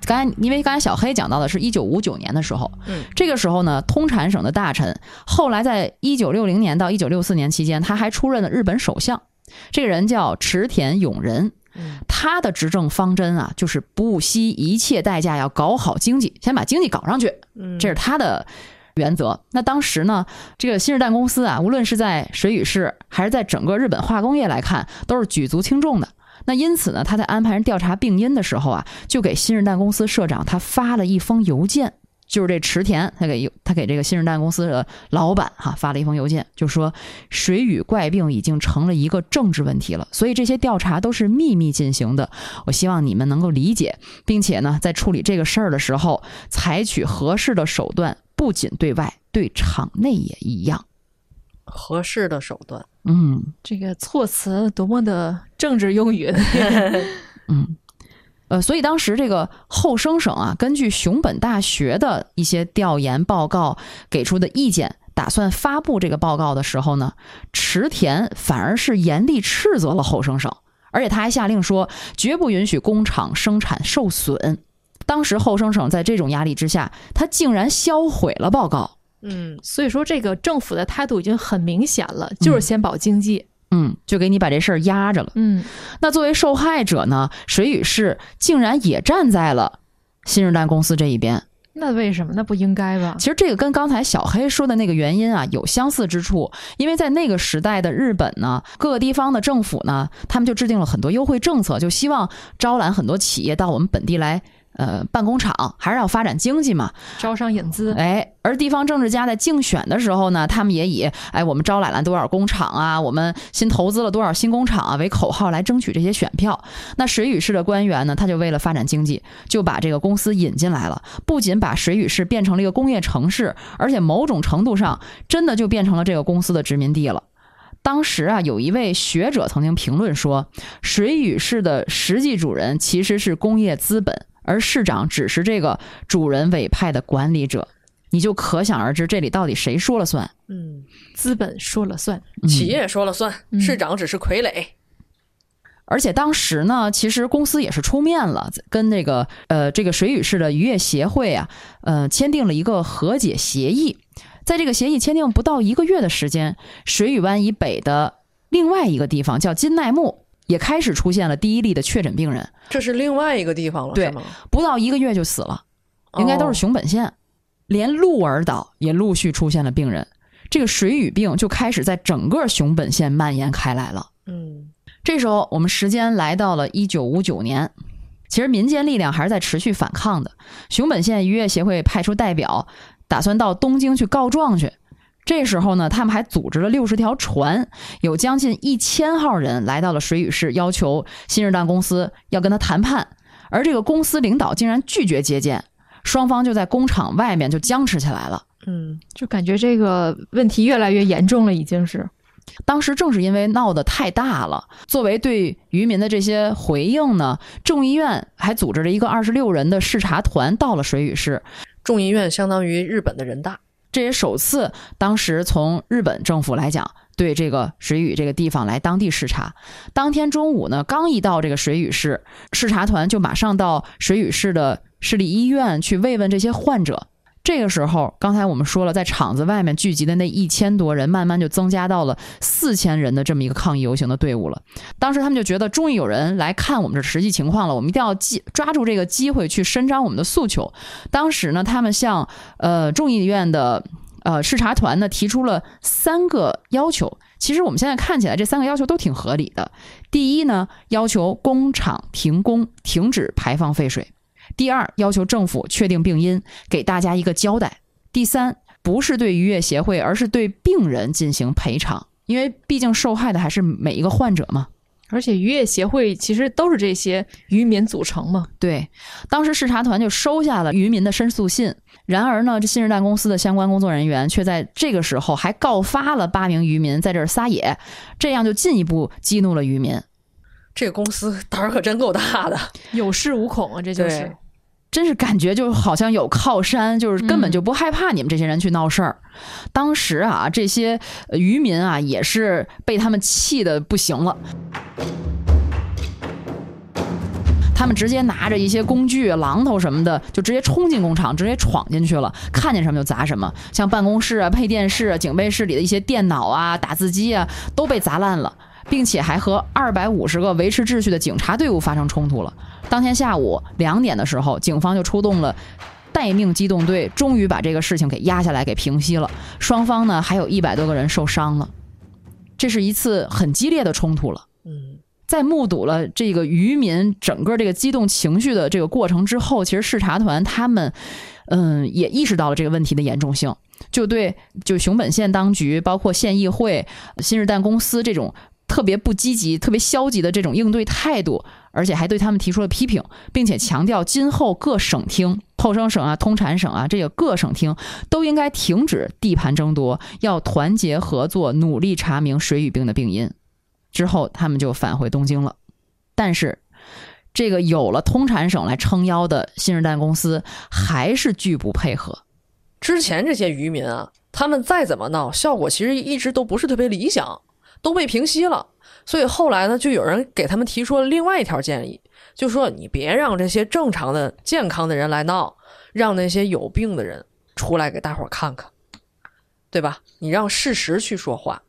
刚才因为刚才小黑讲到的是一九五九年的时候，嗯，这个时候呢，通产省的大臣后来在一九六零年到一九六四年期间，他还出任了日本首相，这个人叫池田勇人。嗯。他的执政方针啊，就是不惜一切代价要搞好经济，先把经济搞上去，嗯，这是他的原则。那当时呢，这个新日蛋公司啊，无论是在水俣市还是在整个日本化工业来看，都是举足轻重的。那因此呢，他在安排人调查病因的时候啊，就给新日蛋公司社长他发了一封邮件，就是这池田他给他给这个新日蛋公司的老板哈、发了一封邮件，就说水俣怪病已经成了一个政治问题了，所以这些调查都是秘密进行的。我希望你们能够理解，并且呢，在处理这个事儿的时候，采取合适的手段，不仅对外，对场内也一样。合适的手段。嗯这个措辞多么的政治用语，(laughs) 嗯。呃，所以当时这个后生省啊，根据熊本大学的一些调研报告给出的意见，打算发布这个报告的时候呢，池田反而是严厉斥责了后生省，而且他还下令说，绝不允许工厂生产受损。当时后生省在这种压力之下，他竟然销毁了报告。嗯所以说这个政府的态度已经很明显了，就是先保经济。嗯，就给你把这事儿压着了。嗯，那作为受害者呢，水与市竟然也站在了新日丹公司这一边。那为什么？那不应该吧？其实这个跟刚才小黑说的那个原因啊有相似之处，因为在那个时代的日本呢，各个地方的政府呢，他们就制定了很多优惠政策，就希望招揽很多企业到我们本地来。呃，办工厂还是要发展经济嘛，招商引资，哎，而地方政治家在竞选的时候呢，他们也以哎我们招揽了多少工厂啊，我们新投资了多少新工厂啊为口号来争取这些选票。那水俣市的官员呢，他就为了发展经济，就把这个公司引进来了，不仅把水俣市变成了一个工业城市，而且某种程度上真的就变成了这个公司的殖民地了。当时啊，有一位学者曾经评论说，水俣市的实际主人其实是工业资本。而市长只是这个主人委派的管理者，你就可想而知这里到底谁说了算。嗯，资本说了算。嗯企业说了算，嗯市长只是傀儡。而且当时呢，其实公司也是出面了，跟那个呃这个水俣市的渔业协会啊，呃签订了一个和解协议。在这个协议签订不到一个月的时间，水俣湾以北的另外一个地方叫金奈木，也开始出现了第一例的确诊病人，这是另外一个地方了，对是吗？不到一个月就死了。应该都是熊本县，连鹿儿岛也陆续出现了病人。这个水俣病就开始在整个熊本县蔓延开来了。嗯这时候，我们时间来到了一九五九年，其实民间力量还是在持续反抗的。熊本县渔业协会派出代表，打算到东京去告状去。这时候呢，他们还组织了六十条船，有将近一千号人来到了水俣市，要求新日蛋公司要跟他谈判，而这个公司领导竟然拒绝接见，双方就在工厂外面就僵持起来了。嗯就感觉这个问题越来越严重了，已经是。当时正是因为闹得太大了，作为对渔民的这些回应呢，众议院还组织了一个二十六人的视察团到了水俣市，众议院相当于日本的人大。这也首次当时从日本政府来讲，对这个水俣这个地方来当地视察。当天中午呢，刚一到这个水俣市，视察团就马上到水俣市的市立医院去慰问这些患者。这个时候，刚才我们说了，在厂子外面聚集的那一千多人，慢慢就增加到了四千人的这么一个抗议游行的队伍了。当时他们就觉得，终于有人来看我们这实际情况了，我们一定要记抓住这个机会去伸张我们的诉求。当时呢，他们向呃众议院的呃视察团呢提出了三个要求。其实我们现在看起来，这三个要求都挺合理的。第一呢，要求工厂停工，停止排放废水。第二，要求政府确定病因，给大家一个交代。第三，不是对渔业协会，而是对病人进行赔偿，因为毕竟受害的还是每一个患者嘛。而且渔业协会其实都是这些渔民组成嘛。对，当时视察团就收下了渔民的申诉信。然而呢，这新日蛋公司的相关工作人员却在这个时候还告发了八名渔民在这儿撒野，这样就进一步激怒了渔民。这个公司胆儿可真够大的。有恃无恐啊，这就是对。真是感觉就好像有靠山，就是根本就不害怕你们这些人去闹事儿。当时啊，这些渔民啊也是被他们气的不行了。他们直接拿着一些工具、榔头什么的，就直接冲进工厂，直接闯进去了，看见什么就砸什么。像办公室啊、配电室、警备室里的一些电脑啊、打字机啊，都被砸烂了，并且还和二百五十个维持秩序的警察队伍发生冲突了。当天下午两点的时候，警方就出动了。待命机动队终于把这个事情给压下来，给平息了。双方呢，还有一百多个人受伤了。这是一次很激烈的冲突了。嗯，在目睹了这个渔民整个这个激动情绪的这个过程之后，其实视察团他们，嗯，也意识到了这个问题的严重性，就对就熊本县当局、包括县议会、新日蛋公司这种特别不积极、特别消极的这种应对态度，而且还对他们提出了批评，并且强调今后各省厅。后生省啊，通产省啊，这个各省厅都应该停止地盘争夺，要团结合作，努力查明水俣病的病因。之后，他们就返回东京了。但是，这个有了通产省来撑腰的新日蛋公司，还是拒不配合。之前这些渔民啊，他们再怎么闹，效果其实一直都不是特别理想，都被平息了。所以后来呢，就有人给他们提出了另外一条建议，就说你别让这些正常的、健康的人来闹，让那些有病的人出来给大伙儿看看，对吧？你让事实去说话。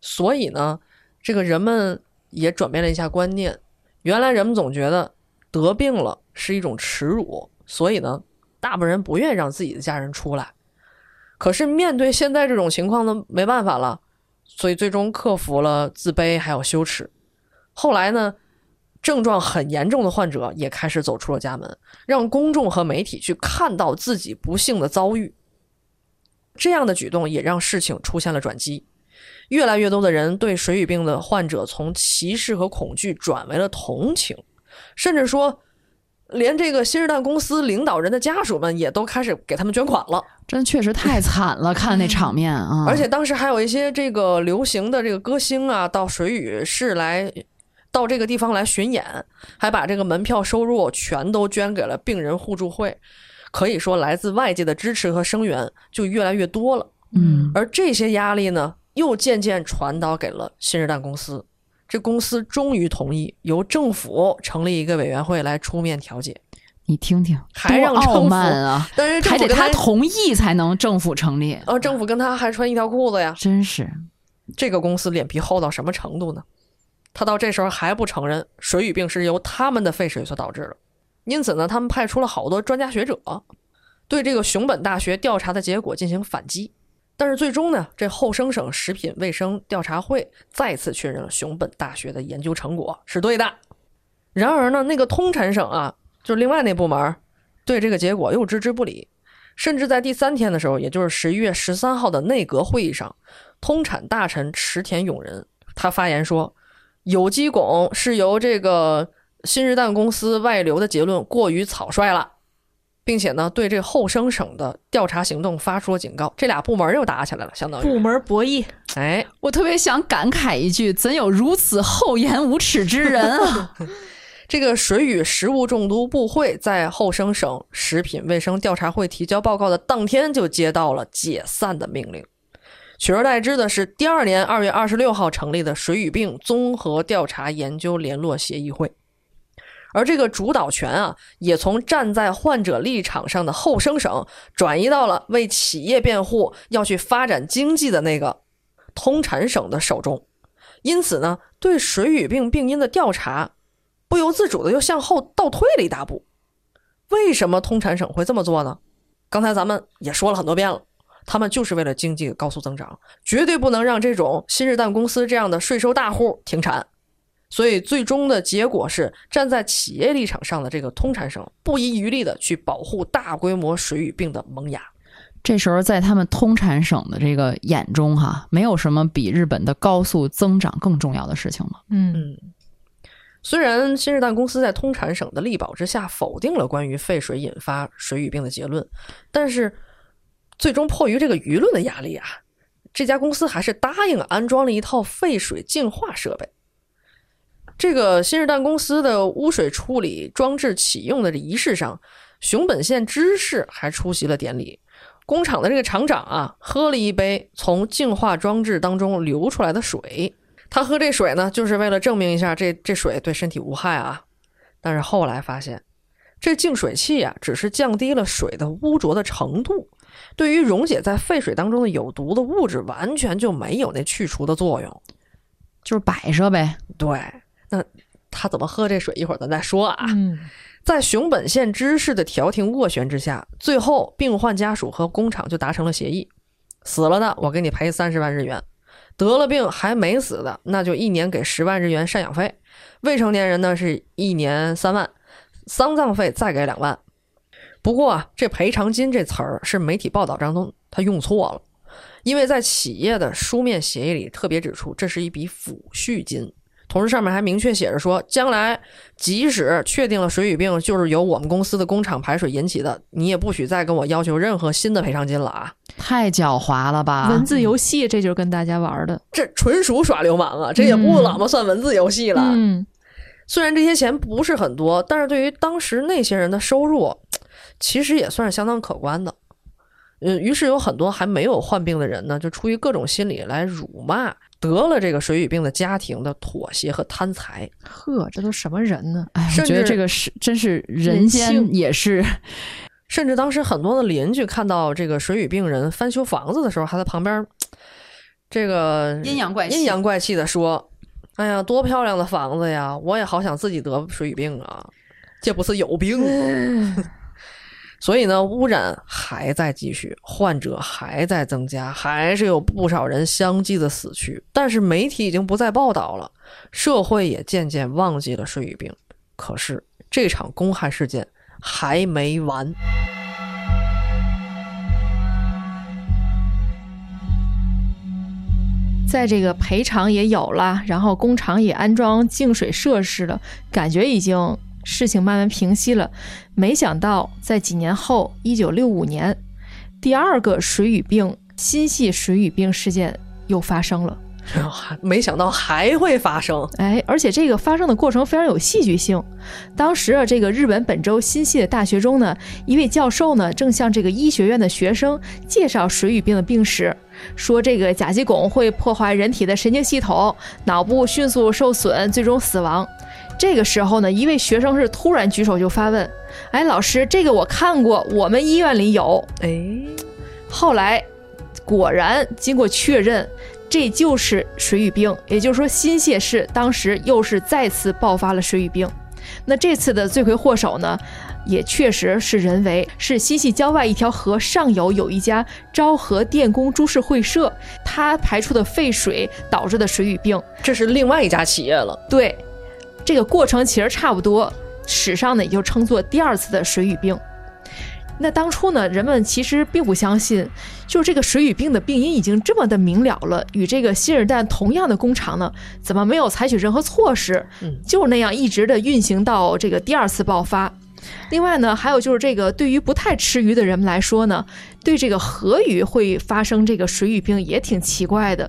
所以呢，这个人们也转变了一下观念。原来人们总觉得得病了是一种耻辱，所以呢，大部分人不愿意让自己的家人出来。可是面对现在这种情况呢，没办法了。所以最终克服了自卑还有羞耻，后来呢，症状很严重的患者也开始走出了家门，让公众和媒体去看到自己不幸的遭遇。这样的举动也让事情出现了转机，越来越多的人对水俣病的患者从歧视和恐惧转为了同情，甚至说。连这个新日蛋公司领导人的家属们也都开始给他们捐款了，真确实太惨了，看那场面啊！而且当时还有一些这个流行的这个歌星啊，到水俣市来，到这个地方来巡演，还把这个门票收入全都捐给了病人互助会，可以说来自外界的支持和声援就越来越多了。嗯，而这些压力呢，又渐渐传导给了新日蛋公司。这公司终于同意由政府成立一个委员会来出面调解。你听听，还让傲慢啊！(laughs) 但是还得他同意才能政府成立。呃，政府跟他还穿一条裤子呀！真是，这个公司脸皮厚到什么程度呢？他到这时候还不承认水俣病是由他们的废水所导致的。因此呢，他们派出了好多专家学者，对这个熊本大学调查的结果进行反击。但是最终呢，这后生省食品卫生调查会再次确认了熊本大学的研究成果是对的。然而呢，那个通产省啊，就是另外那部门，对这个结果又置之不理。甚至在第三天的时候，也就是十一月十三号的内阁会议上，通产大臣池田勇人他发言说，有机汞是由这个新日蛋公司外流的结论过于草率了。并且呢，对这后生省的调查行动发出了警告。这俩部门又打起来了，相当于部门博弈。哎，我特别想感慨一句：怎有如此厚颜无耻之人啊！(laughs) 这个水与食物中毒部会在后生省食品卫生调查会提交报告的当天就接到了解散的命令，取而代之的是第二年二月二十六号成立的水与病综合调查研究联络协议会。而这个主导权啊，也从站在患者立场上的后生省转移到了为企业辩护、要去发展经济的那个通产省的手中。因此呢，对水俣病病因的调查不由自主的又向后倒退了一大步。为什么通产省会这么做呢？刚才咱们也说了很多遍了，他们就是为了经济高速增长，绝对不能让这种新日蛋公司这样的税收大户停产。所以，最终的结果是站在企业立场上的这个通产省不遗余力的去保护大规模水俣病的萌芽。这时候，在他们通产省的这个眼中，哈，没有什么比日本的高速增长更重要的事情了。嗯，虽然新日蛋公司在通产省的力保之下否定了关于废水引发水俣病的结论，但是最终迫于这个舆论的压力啊，这家公司还是答应安装了一套废水净化设备。这个新日蛋公司的污水处理装置启用的仪式上，熊本县知事还出席了典礼。工厂的这个厂长啊，喝了一杯从净化装置当中流出来的水。他喝这水呢，就是为了证明一下这这水对身体无害啊。但是后来发现，这净水器啊，只是降低了水的污浊的程度，对于溶解在废水当中的有毒的物质，完全就没有那去除的作用。就是摆设呗。对，那他怎么喝这水？一会儿咱再说啊。嗯，在熊本县知事的调停斡旋之下，最后病患家属和工厂就达成了协议：死了的我给你赔三十万日元，得了病还没死的，那就一年给十万日元赡养费；未成年人呢是一年三万，丧葬费再给两万。不过啊，这赔偿金这词儿是媒体报道当中他用错了，因为在企业的书面协议里特别指出，这是一笔抚恤金。同时，上面还明确写着说，将来即使确定了水俣病就是由我们公司的工厂排水引起的，你也不许再跟我要求任何新的赔偿金了啊！太狡猾了吧！文字游戏这就是跟大家玩的。这纯属耍流氓啊！这也不怎么算文字游戏了。嗯，虽然这些钱不是很多，但是对于当时那些人的收入，其实也算是相当可观的。嗯，于是有很多还没有患病的人呢，就出于各种心理来辱骂得了这个水俣病的家庭的妥协和贪财。呵，这都什么人呢？哎，我甚至觉得这个是真是人性也是甚至当时很多的邻居看到这个水俣病人翻修房子的时候，还在旁边，这个阴阳怪气阴阳怪气的说：“哎呀，多漂亮的房子呀！我也好想自己得水俣病啊，这不是有病吗？” (laughs) 所以呢，污染还在继续，患者还在增加，还是有不少人相继的死去。但是媒体已经不再报道了，社会也渐渐忘记了水俣病。可是这场公害事件还没完。在这个赔偿也有了，然后工厂也安装净水设施了，感觉已经事情慢慢平息了。没想到在几年后，一九六五年，第二个水俣病心系水俣病事件又发生了。没想到还会发生，哎，而且这个发生的过程非常有戏剧性。当时啊，这个日本本州新系的大学中呢，一位教授呢正向这个医学院的学生介绍水俣病的病史，说这个甲基汞会破坏人体的神经系统，脑部迅速受损，最终死亡。这个时候呢，一位学生是突然举手就发问：“哎，老师，这个我看过，我们医院里有。”哎，后来果然经过确认，这就是水俣病，也就是说新泻市当时又是再次爆发了水俣病。那这次的罪魁祸首呢，也确实是人为，是新系郊外一条河上游有一家昭和电工株式会社，它排出的废水导致的水俣病。这是另外一家企业了。对，这个过程其实差不多，史上呢也就称作第二次的水俣病。那当初呢，人们其实并不相信，就是这个水俣病的病因已经这么的明了了，与这个新日弹同样的工厂呢，怎么没有采取任何措施？嗯，就那样一直的运行到这个第二次爆发。另外呢，还有就是这个对于不太吃鱼的人们来说呢，对这个河鱼会发生这个水俣病也挺奇怪的。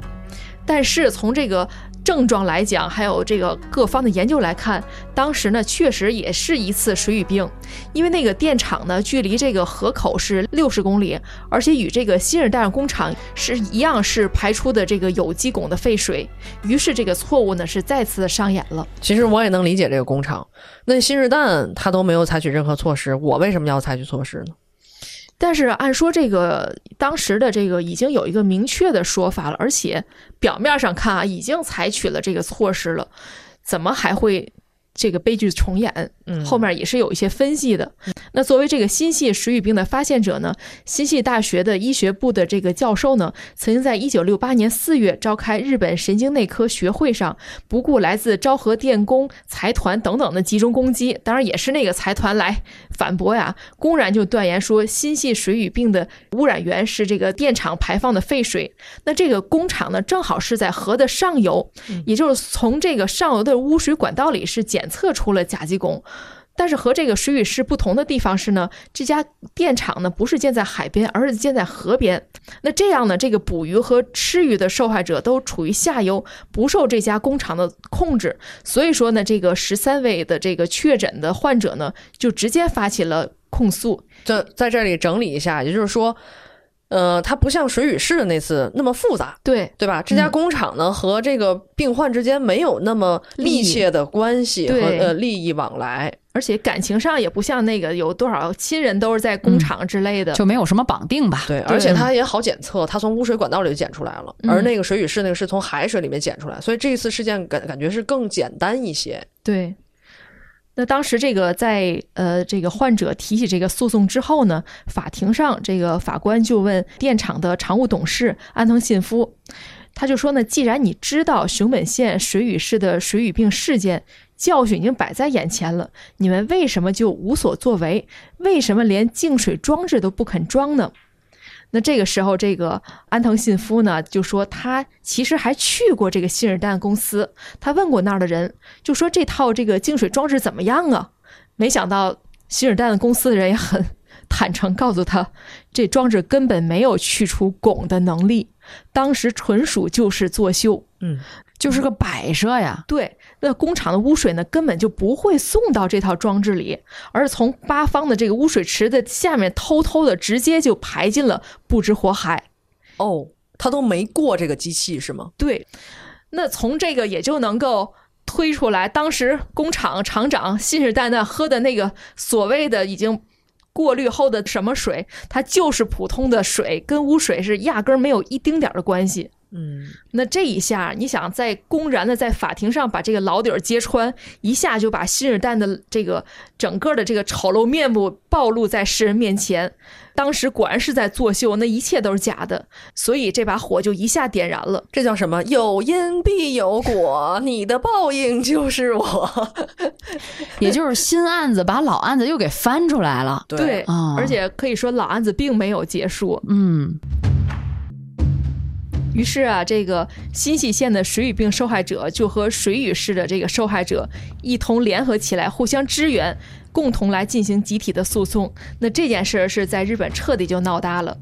但是从这个症状来讲，还有这个各方的研究来看，当时呢确实也是一次水俣病，因为那个电厂呢距离这个河口是六十公里，而且与这个新日弹工厂是一样，是排出的这个有机汞的废水，于是这个错误呢是再次上演了。其实我也能理解这个工厂，那新日弹他都没有采取任何措施，我为什么要采取措施呢？但是按说这个当时的这个已经有一个明确的说法了，而且表面上看啊已经采取了这个措施了，怎么还会这个悲剧重演？嗯后面也是有一些分析的。那作为这个心系水俣病的发现者呢，心系大学的医学部的这个教授呢，曾经在一九六八年四月召开日本神经内科学会上，不顾来自昭和电工财团等等的集中攻击，当然也是那个财团来反驳呀，公然就断言说心系水俣病的污染源是这个电厂排放的废水。那这个工厂呢，正好是在河的上游，也就是从这个上游的污水管道里是检检测出了甲基汞。但是和这个水与市不同的地方是呢，这家电厂呢不是建在海边，而是建在河边。那这样呢，这个捕鱼和吃鱼的受害者都处于下游，不受这家工厂的控制。所以说呢，这个十三位的这个确诊的患者呢，就直接发起了控诉。这在这里整理一下，也就是说，呃，它不像水与市的那次那么复杂，对，对吧？这家工厂呢、和这个病患之间没有那么密切的关系和对呃利益往来。而且感情上也不像那个有多少亲人都是在工厂之类的，就没有什么绑定吧。对，而且它也好检测，它从污水管道里就检出来了，嗯而那个水与市那个是从海水里面检出来，所以这一次事件感感觉是更简单一些。对。那当时这个在呃这个患者提起这个诉讼之后呢，法庭上这个法官就问电厂的常务董事安藤信夫，他就说呢，既然你知道熊本县水俣市的水俣病事件教训已经摆在眼前了，你们为什么就无所作为？为什么连净水装置都不肯装呢？那这个时候，这个安藤信夫呢就说，他其实还去过这个信尔旦公司，他问过那儿的人，就说这套这个净水装置怎么样啊？没想到信尔旦公司的人也很 (laughs) 坦诚，告诉他，这装置根本没有去除汞的能力，当时纯属就是作秀。嗯，就是个摆设呀。对，那工厂的污水呢，根本就不会送到这套装置里，而是从八方的这个污水池的下面偷偷的直接就排进了不知火海。哦，他都没过这个机器是吗？对，那从这个也就能够推出来，当时工厂厂长信誓旦旦喝的那个所谓的已经过滤后的什么水，它就是普通的水，跟污水是压根儿没有一丁点儿的关系。嗯，那这一下，你想在公然的在法庭上把这个老底儿揭穿，一下就把新日蛋的这个整个的这个丑陋面目暴露在世人面前。当时果然是在作秀，那一切都是假的，所以这把火就一下点燃了。这叫什么？有因必有果，你的报应就是我。(laughs) 也就是新案子把老案子又给翻出来了。对，啊而且可以说老案子并没有结束。嗯，于是啊，这个新泻县的水俣病受害者就和水俣市的这个受害者一同联合起来，互相支援，共同来进行集体的诉讼。那这件事儿是在日本彻底就闹大了。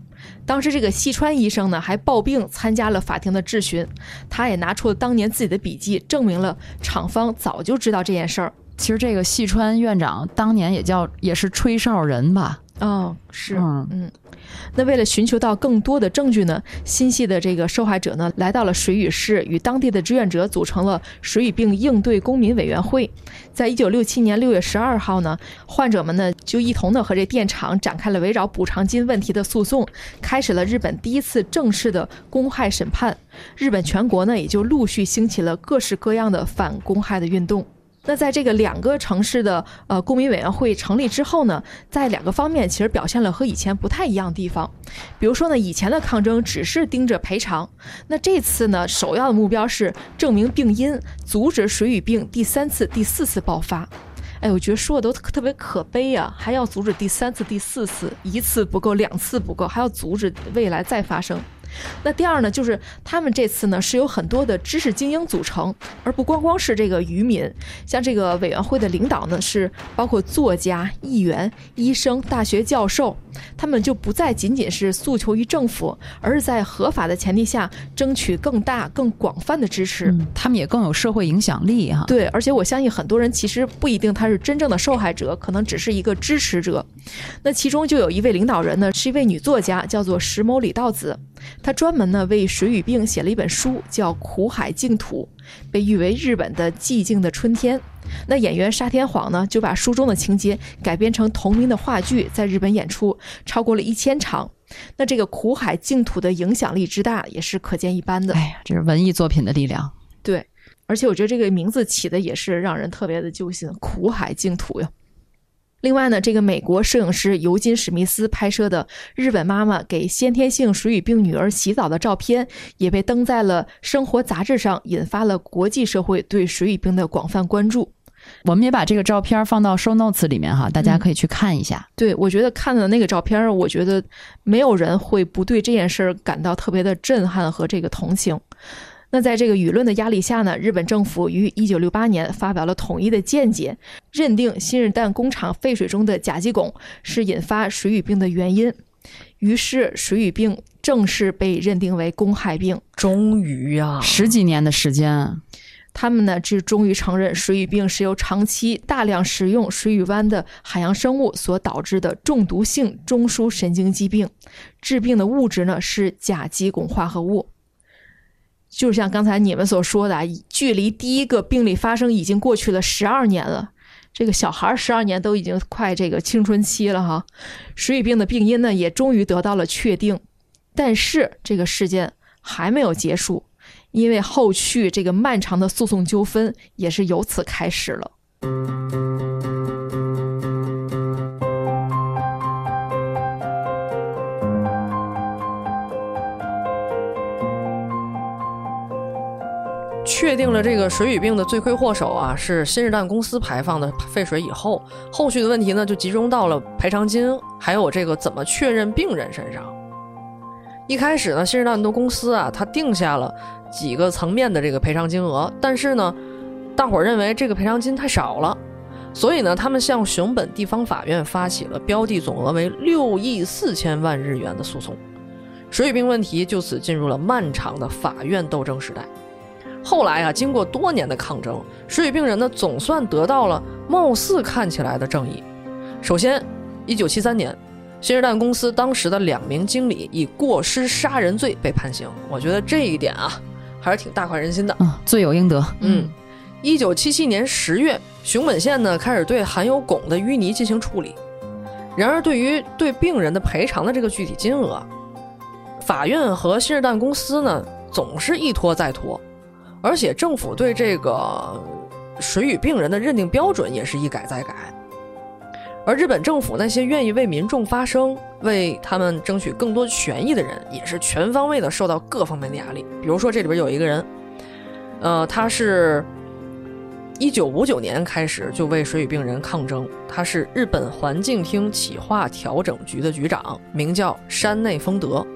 当时这个细川医生呢，还抱病参加了法庭的质询，他也拿出了当年自己的笔记，证明了厂方早就知道这件事儿。其实这个细川院长当年也叫也是吹哨人吧？哦，是，嗯嗯，那为了寻求到更多的证据呢，新系的这个受害者呢，来到了水俣市，与当地的志愿者组成了水俣病应对公民委员会。在一九六七年六月十二号呢，患者们呢就一同的和这电厂展开了围绕补偿金问题的诉讼，开始了日本第一次正式的公害审判。日本全国呢也就陆续兴起了各式各样的反公害的运动。那在这个两个城市的呃公民委员会成立之后呢，在两个方面其实表现了和以前不太一样的地方。比如说呢，以前的抗争只是盯着赔偿，那这次呢，首要的目标是证明病因，阻止水俣病第三次、第四次爆发。哎，我觉得说的都特别可悲啊，还要阻止第三次、第四次，一次不够，两次不够，还要阻止未来再发生。那第二呢，就是他们这次呢是由很多的知识精英组成，而不光光是这个渔民。像这个委员会的领导呢，是包括作家、议员、医生、大学教授，他们就不再仅仅是诉求于政府，而是在合法的前提下争取更大、更广泛的支持。嗯，他们也更有社会影响力哈。对，而且我相信很多人其实不一定他是真正的受害者，可能只是一个支持者。那其中就有一位领导人呢，是一位女作家，叫做石某李道子。她专门呢为水俣病写了一本书，叫《苦海净土》，被誉为日本的寂静的春天。那演员沙田晃呢，就把书中的情节改编成同名的话剧，在日本演出，超过了一千场。那这个苦海净土的影响力之大，也是可见一斑的。哎呀，这是文艺作品的力量。对，而且我觉得这个名字起的也是让人特别的揪心，苦海净土呀。另外呢，这个美国摄影师尤金·史密斯拍摄的日本妈妈给先天性水俣病女儿洗澡的照片，也被登在了《生活》杂志上，引发了国际社会对水俣病的广泛关注。我们也把这个照片放到 show notes 里面哈，大家可以去看一下。对我觉得看的那个照片，我觉得没有人会不对这件事儿感到特别的震撼和这个同情。那在这个舆论的压力下呢，日本政府于一九六八年发表了统一的见解，认定新日弹工厂废水中的甲基汞是引发水俣病的原因。于是，水俣病正式被认定为公害病。终于呀、十几年的时间，他们呢，是终于承认水俣病是由长期大量食用水俣湾的海洋生物所导致的中毒性中枢神经疾病，致病的物质呢是甲基汞化合物。就像刚才你们所说的啊，距离第一个病例发生已经过去了十二年了。这个小孩十二年都已经快这个青春期了哈。水俣病的病因呢，也终于得到了确定，但是这个事件还没有结束。因为后续这个漫长的诉讼纠纷也是由此开始了。确定了这个水俣病的罪魁祸首啊是新日蛋公司排放的废水以后，后续的问题呢就集中到了赔偿金，还有这个怎么确认病人身上。一开始呢，新日蛋的公司啊，他定下了。几个层面的这个赔偿金额，但是呢，大伙儿认为这个赔偿金太少了，所以呢，他们向熊本地方法院发起了标的总额为六亿四千万日元的诉讼，水俣病问题就此进入了漫长的法院斗争时代。后来啊，经过多年的抗争，水俣病人呢总算得到了貌似看起来的正义。首先，一九七三年，新日蛋公司当时的两名经理以过失杀人罪被判刑。我觉得这一点啊。还是挺大快人心的，嗯，罪有应得。嗯，一九七七年十月，熊本县呢开始对含有汞的淤泥进行处理。然而，对于对病人的赔偿的这个具体金额，法院和新日蛋公司呢总是一拖再拖，而且政府对这个水俣病人的认定标准也是一改再改。而日本政府那些愿意为民众发声、为他们争取更多权益的人，也是全方位的受到各方面的压力。比如说，这里边有一个人，呃，他是一九五九年开始就为水俣病人抗争，他是日本环境厅企划调整局的局长，名叫山内丰德。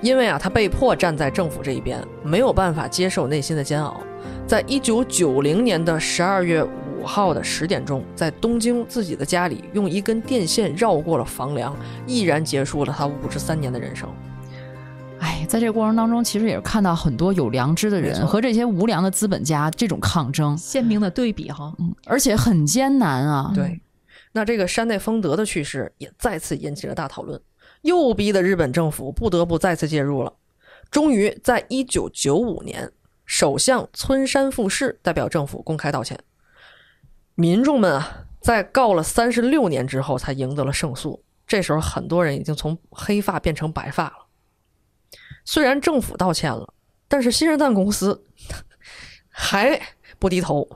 因为啊，他被迫站在政府这一边，没有办法接受内心的煎熬，在一九九零年的十二月五。号的十点钟，在东京自己的家里，用一根电线绕过了房梁，毅然结束了他五十三年的人生。哎，在这个过程当中，其实也是看到很多有良知的人和这些无良的资本家这种抗争，鲜明的对比哈。嗯，而且很艰难啊。对，那这个山内丰德的去世也再次引起了大讨论，又逼得日本政府不得不再次介入了。终于，在一九九五年，首相村山富士代表政府公开道歉。民众们啊，在告了三十六年之后，才赢得了胜诉。这时候，很多人已经从黑发变成白发了。虽然政府道歉了，但是新日蛋公司 (laughs) 还不低头。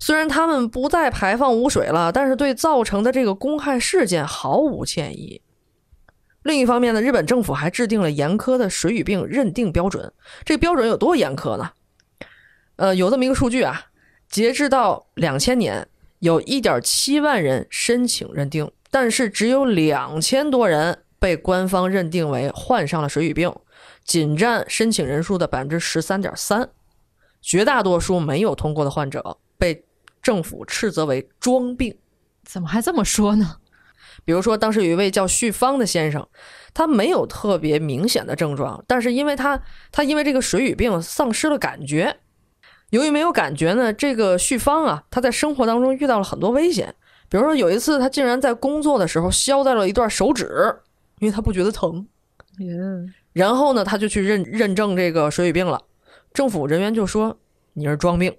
虽然他们不再排放污水了，但是对造成的这个公害事件毫无歉意。另一方面呢，日本政府还制定了严苛的水俣病认定标准。这个标准有多严苛呢？呃，有这么一个数据啊。截至到两千年，有一点七万人申请认定，但是只有两千多人被官方认定为患上了水俣病，仅占申请人数的百分之十三点三。绝大多数没有通过的患者被政府斥责为装病。怎么还这么说呢？比如说，当时有一位叫旭芳的先生，他没有特别明显的症状，但是因为他他因为这个水俣病丧失了感觉。由于没有感觉呢，这个旭芳啊，他在生活当中遇到了很多危险。比如说有一次，他竟然在工作的时候削掉了一段手指，因为他不觉得疼。嗯，然后呢，他就去认认证这个水俣病了。政府人员就说你是装病。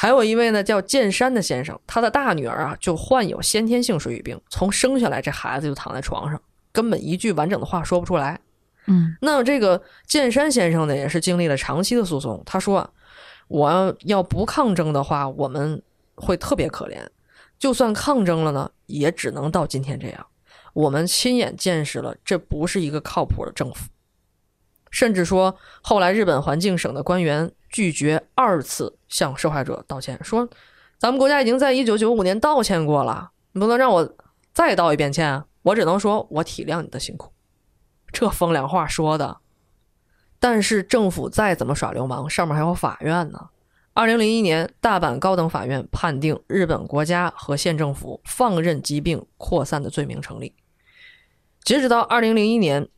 还有一位呢叫剑山的先生，他的大女儿啊就患有先天性水俣病，从生下来这孩子就躺在床上，根本一句完整的话说不出来。嗯，那这个剑山先生呢，也是经历了长期的诉讼。他说啊。我要不抗争的话，我们会特别可怜。就算抗争了呢，也只能到今天这样。我们亲眼见识了，这不是一个靠谱的政府。甚至说，后来日本环境省的官员拒绝二次向受害者道歉，说：“咱们国家已经在一九九五年道歉过了，你不能让我再道一遍歉。我只能说我体谅你的辛苦。”这风凉话说的。但是政府再怎么耍流氓，上面还有法院呢。二零零一年，大阪高等法院判定日本国家和县政府放任疾病扩散的罪名成立。截止到二零零一年，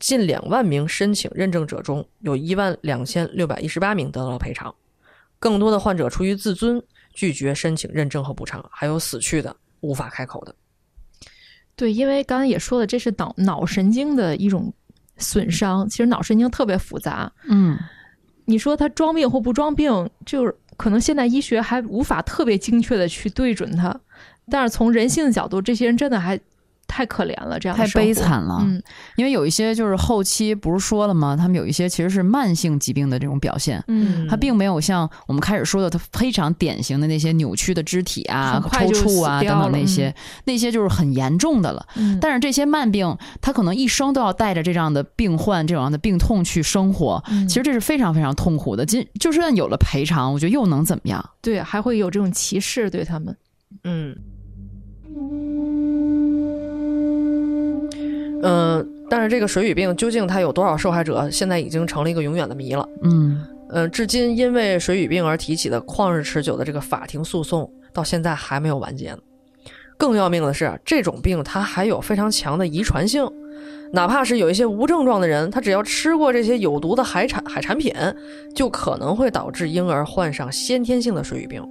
近两万名申请认证者中，有一万两千六百一十八名得到了赔偿。更多的患者出于自尊拒绝申请认证和补偿，还有死去的无法开口的。对，因为刚才也说了，这是脑脑神经的一种损伤。其实脑神经特别复杂，嗯，你说他装病或不装病，就是可能现代医学还无法特别精确的去对准他。但是从人性的角度，这些人真的还太可怜了，这样的太悲惨了。嗯，因为有一些就是后期不是说了吗？他们有一些其实是慢性疾病的这种表现。嗯，他并没有像我们开始说的，他非常典型的那些扭曲的肢体啊、抽搐啊等等那些，那些就是很严重的了。嗯但是这些慢病，他可能一生都要带着这样的病患、这样的病痛去生活，嗯其实这是非常非常痛苦的。今就算有了赔偿，我觉得又能怎么样？对，还会有这种歧视对他们。嗯，嗯，但是这个水俣病究竟它有多少受害者，现在已经成了一个永远的谜了。嗯，嗯，至今因为水俣病而提起的旷日持久的这个法庭诉讼，到现在还没有完结呢。更要命的是，这种病它还有非常强的遗传性，哪怕是有一些无症状的人，他只要吃过这些有毒的海产海产品，就可能会导致婴儿患上先天性的水俣病。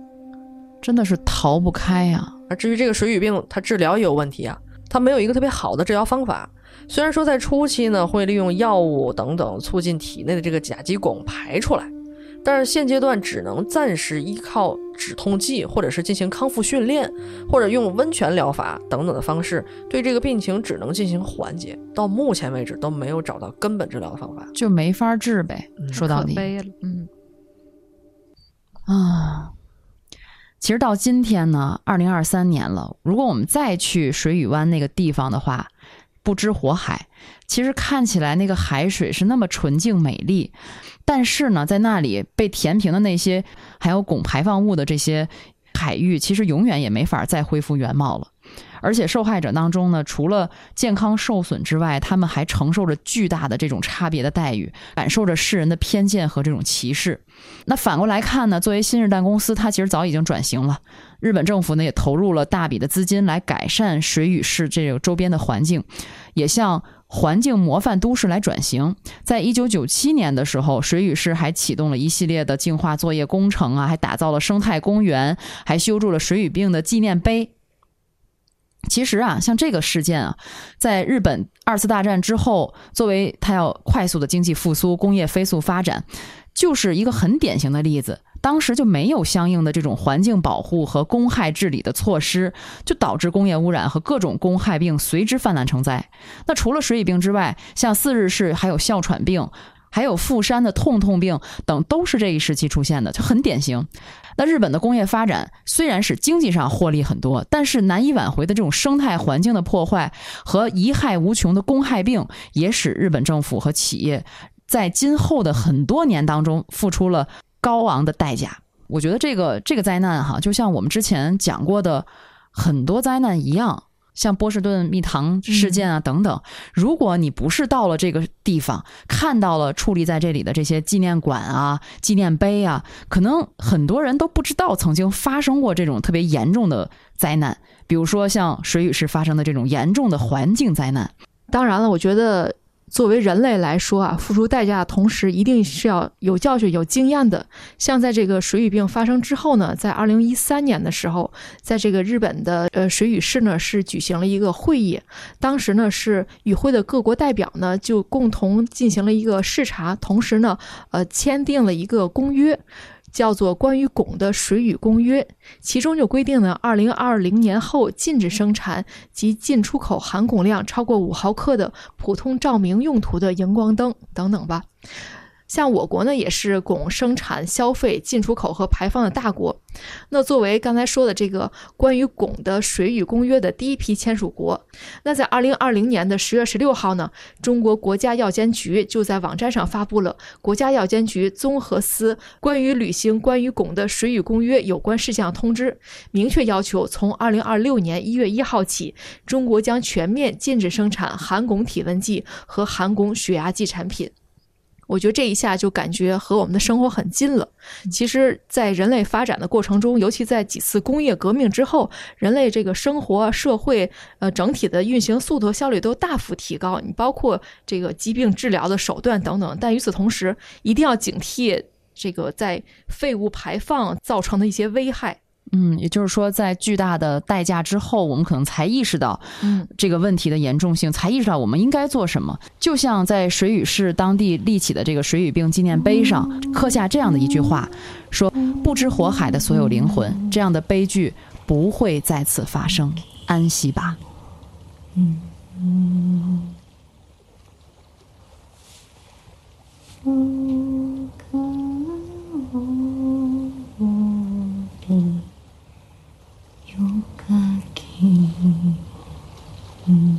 真的是逃不开呀、而至于这个水俣病，它治疗也有问题啊，它没有一个特别好的治疗方法。虽然说在初期呢，会利用药物等等促进体内的这个甲基汞排出来，但是现阶段只能暂时依靠止痛剂，或者是进行康复训练，或者用温泉疗法等等的方式，对这个病情只能进行缓解。到目前为止都没有找到根本治疗的方法。就没法治呗。嗯说到底可悲了，嗯，啊，其实到今天呢，二零二三年了，如果我们再去水雨湾那个地方的话，不知火海，其实看起来那个海水是那么纯净美丽，但是呢，在那里被填平的那些还有汞排放物的这些海域，其实永远也没法再恢复原貌了。而且受害者当中呢，除了健康受损之外，他们还承受着巨大的这种差别的待遇，感受着世人的偏见和这种歧视。那反过来看呢，作为新日蛋公司，它其实早已经转型了。日本政府呢也投入了大笔的资金来改善水俣市这个周边的环境，也向环境模范都市来转型。在一九九七年的时候，水俣市还启动了一系列的净化作业工程啊，还打造了生态公园，还修筑了水俣病的纪念碑。其实啊，像这个事件啊，在日本二次大战之后，作为它要快速的经济复苏、工业飞速发展，就是一个很典型的例子。当时就没有相应的这种环境保护和公害治理的措施，就导致工业污染和各种公害病随之泛滥成灾。那除了水俣病之外，像四日市还有哮喘病。还有富山的痛痛病等，都是这一时期出现的，就很典型。那日本的工业发展虽然是经济上获利很多，但是难以挽回的这种生态环境的破坏和贻害无穷的公害病，也使日本政府和企业在今后的很多年当中付出了高昂的代价。我觉得这个这个灾难哈，就像我们之前讲过的很多灾难一样。像波士顿蜜糖事件啊等等，如果你不是到了这个地方，看到了矗立在这里的这些纪念馆啊、纪念碑啊，可能很多人都不知道曾经发生过这种特别严重的灾难，比如说像水俣市发生的这种严重的环境灾难。当然了，我觉得作为人类来说啊，付出代价的同时，一定是要有教训、有经验的。像在这个水俣病发生之后呢，在二零一三年的时候，在这个日本的呃水俣市呢是举行了一个会议，当时呢是与会的各国代表呢就共同进行了一个视察，同时呢呃签订了一个公约。叫做《关于汞的水俣公约》，其中就规定了，二零二零年后禁止生产及进出口含汞量超过五毫克的普通照明用途的荧光灯等等吧。像我国呢，也是汞生产、消费、进出口和排放的大国。那作为刚才说的这个关于汞的水俣公约的第一批签署国，那在二零二零年的十月十六号呢，中国国家药监局就在网站上发布了国家药监局综合司关于履行关于汞的水俣公约有关事项通知，明确要求从二零二六年一月一号起，中国将全面禁止生产含汞体温计和含汞血压计产品。我觉得这一下就感觉和我们的生活很近了。其实，在人类发展的过程中，尤其在几次工业革命之后，人类这个生活、社会呃整体的运行速度、效率都大幅提高。你包括这个疾病治疗的手段等等。但与此同时，一定要警惕这个在废物排放造成的一些危害。嗯，也就是说，在巨大的代价之后，我们可能才意识到嗯，这个问题的严重性，才意识到我们应该做什么。就像在水屿市当地立起的这个水俣病纪念碑上刻下这样的一句话，说：“不知火海的所有灵魂，这样的悲剧不会再次发生，安息吧。”嗯嗯嗯。嗯